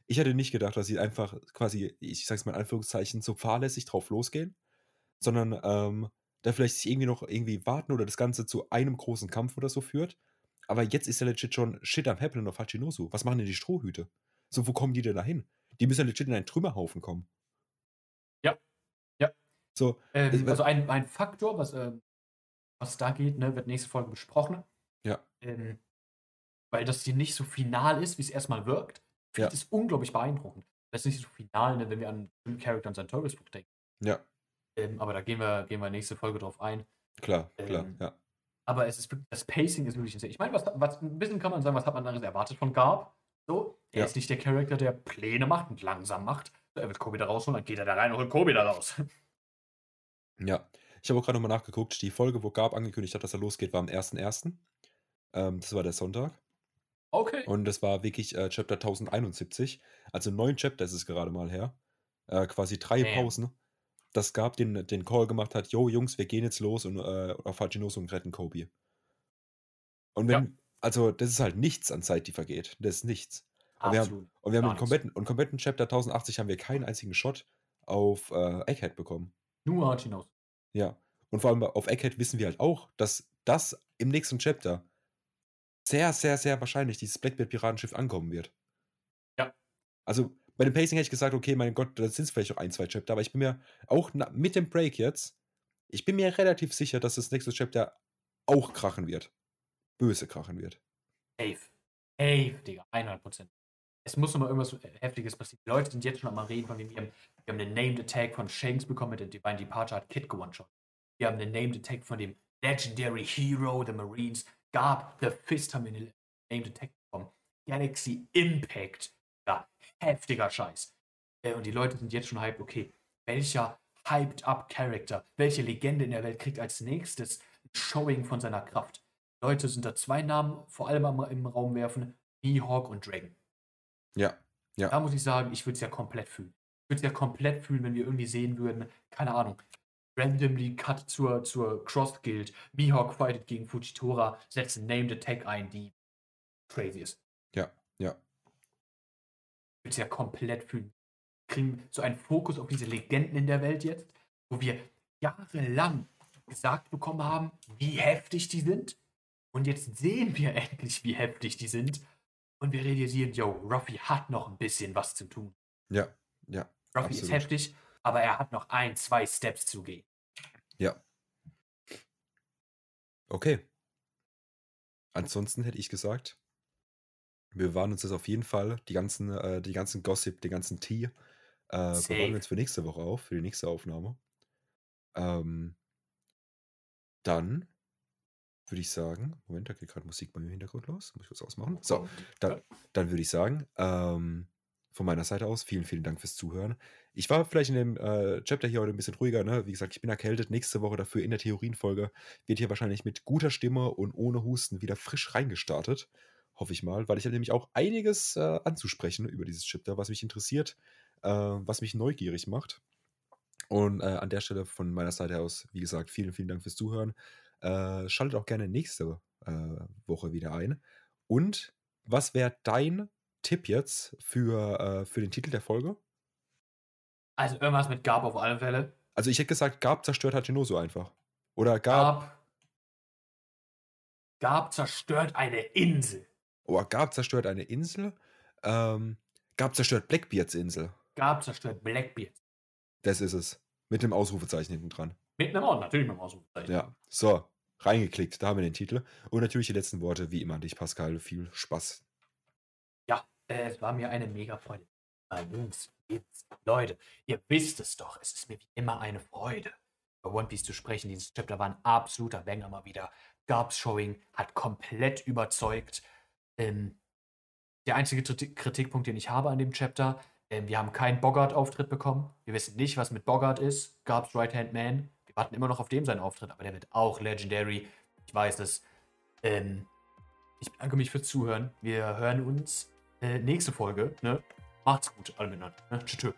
Ich hätte nicht gedacht, dass sie einfach quasi, ich sag's mal in Anführungszeichen, so fahrlässig drauf losgehen, sondern ähm, da vielleicht sich irgendwie noch irgendwie warten oder das Ganze zu einem großen Kampf oder so führt. Aber jetzt ist ja legit schon Shit am Happening auf Hachinosu. Was machen denn die Strohhüte? So, wo kommen die denn da hin? Die müssen ja legit in einen Trümmerhaufen kommen. Ja. Ja. So, Ähm, also ein, ein Faktor, was, ähm, was da geht, ne, wird nächste Folge besprochen. Ja. Ähm, weil das hier nicht so final ist, wie es erstmal wirkt. Ja. Das ist unglaublich beeindruckend. Das ist nicht so final, ne, wenn wir an Jim Character und sein Taurus-Buch denken. ja, Ähm, aber da gehen wir, gehen wir nächste Folge drauf ein. klar, klar, Ähm, ja. Aber es ist das Pacing ist wirklich insane. Ich meine, was, was, ein bisschen kann man sagen, was hat man anderes erwartet von Garb? So, er Ja. ist nicht der Charakter, der Pläne macht und langsam macht. Er wird Kobe da rausholen, dann geht er da rein und holt Kobe da raus. Ja, ich habe auch gerade nochmal nachgeguckt. Die Folge, wo Gab angekündigt hat, dass er losgeht, war am 1.1. Ähm, das war der Sonntag. Okay. Und das war wirklich äh, Chapter 1071. Also neun Chapter ist es gerade mal her. Äh, quasi drei Damn. Pausen. Dass Gab den, den Call gemacht hat: Yo, Jungs, wir gehen jetzt los und äh, auf Hachinoso und retten Kobe. Und wenn, also, das ist halt nichts an Zeit, die vergeht. Das ist nichts. Und wir haben, Absolut. und wir haben kompletten, und kompletten Chapter 1080 haben wir keinen einzigen Shot auf äh, Egghead bekommen. Nur Archinos. Ja. Und vor allem auf Egghead wissen wir halt auch, dass das im nächsten Chapter sehr, sehr, sehr wahrscheinlich dieses Blackbeard-Piratenschiff ankommen wird. Ja. Also bei dem Pacing hätte ich gesagt, okay, mein Gott, da sind es vielleicht noch ein, zwei Chapter, aber ich bin mir auch mit dem Break jetzt, ich bin mir relativ sicher, dass das nächste Chapter auch krachen wird. Böse krachen wird. Safe. Safe, Digga. 100%. Es muss nochmal irgendwas Heftiges passieren. Die Leute sind jetzt schon am Reden von dem, wir haben, wir haben den Named Attack von Shanks bekommen mit der Divine Departure, hat Kid gewonnen schon. Wir haben den Named Attack von dem Legendary Hero der Marines. Gab The Fist haben wir den Named Attack bekommen. Galaxy Impact. Ja, heftiger Scheiß. Äh, Und die Leute sind jetzt schon hyped, okay, welcher hyped up Character, welche Legende in der Welt kriegt als nächstes ein Showing von seiner Kraft? Leute sind da zwei Namen vor allem im Raum werfen: Mihawk und Dragon. Ja. Ja. Da muss ich sagen, ich würde es ja komplett fühlen. Ich würde es ja komplett fühlen, wenn wir irgendwie sehen würden, keine Ahnung, randomly Cut zur, zur Cross Guild, Mihawk fightet gegen Fujitora, setzt Named Attack ein, die crazy ist. Ja. Ja. Ich würde es ja komplett fühlen. Wir kriegen so einen Fokus auf diese Legenden in der Welt jetzt, wo wir jahrelang gesagt bekommen haben, wie heftig die sind. Und jetzt sehen wir (laughs) endlich, wie heftig die sind. Und wir realisieren, yo, Ruffy hat noch ein bisschen was zu tun. Ja. Ja. Ruffy ist Absolut. heftig, aber er hat noch ein, zwei Steps zu gehen. Ja. Okay. Ansonsten hätte ich gesagt, wir bewahren uns das auf jeden Fall, die ganzen, äh, die ganzen Gossip, den ganzen Tee, äh, bewahren wir uns für nächste Woche auf, für die nächste Aufnahme. Ähm, dann würde ich sagen, Moment, da geht gerade Musik bei mir im Hintergrund los, muss ich kurz ausmachen. So, da, dann würde ich sagen, ähm, von meiner Seite aus, vielen, vielen Dank fürs Zuhören. Ich war vielleicht in dem äh, Chapter hier heute ein bisschen ruhiger, ne? Wie gesagt, ich bin erkältet. Nächste Woche dafür in der Theorienfolge wird hier wahrscheinlich mit guter Stimme und ohne Husten wieder frisch reingestartet. Hoffe ich mal, weil ich habe nämlich auch einiges äh, anzusprechen über dieses Chapter, was mich interessiert, äh, was mich neugierig macht. Und äh, an der Stelle von meiner Seite aus, wie gesagt, vielen, vielen Dank fürs Zuhören. Äh, schaltet auch gerne nächste äh, Woche wieder ein. Und was wäre dein Tipp jetzt für, äh, für den Titel der Folge? Also irgendwas mit Gab auf alle Fälle. Also ich hätte gesagt, Gab zerstört Hachinoso einfach. Oder Gab, Gab. Gab zerstört eine Insel. oh, Gab zerstört eine Insel. Ähm, Gab zerstört Blackbeards Insel. Gab zerstört Blackbeard. Das ist es. Mit dem Ausrufezeichen hinten dran. Mit einem Ort, natürlich mit dem Ausrufezeichen. Ja. So, reingeklickt. Da haben wir den Titel. Und natürlich die letzten Worte, wie immer, an dich, Pascal. Viel Spaß. Ja, es war mir eine mega Freude. Leute, ihr wisst es doch. Es ist mir wie immer eine Freude, über One Piece zu sprechen. Dieses Chapter war ein absoluter Banger mal wieder. Garbs Showing hat komplett überzeugt. Ähm, der einzige Kritik Kritikpunkt, den ich habe an dem Chapter, ähm, wir haben keinen Bogart-Auftritt bekommen. Wir wissen nicht, was mit Bogart ist. Garbs Right-Hand Man. Wir warten immer noch auf dem seinen Auftritt, aber der wird auch legendary. Ich weiß es. Ähm, ich bedanke mich fürs Zuhören. Wir hören uns äh, nächste Folge. Ne? Macht's gut, alle miteinander. Ne? Tschüss.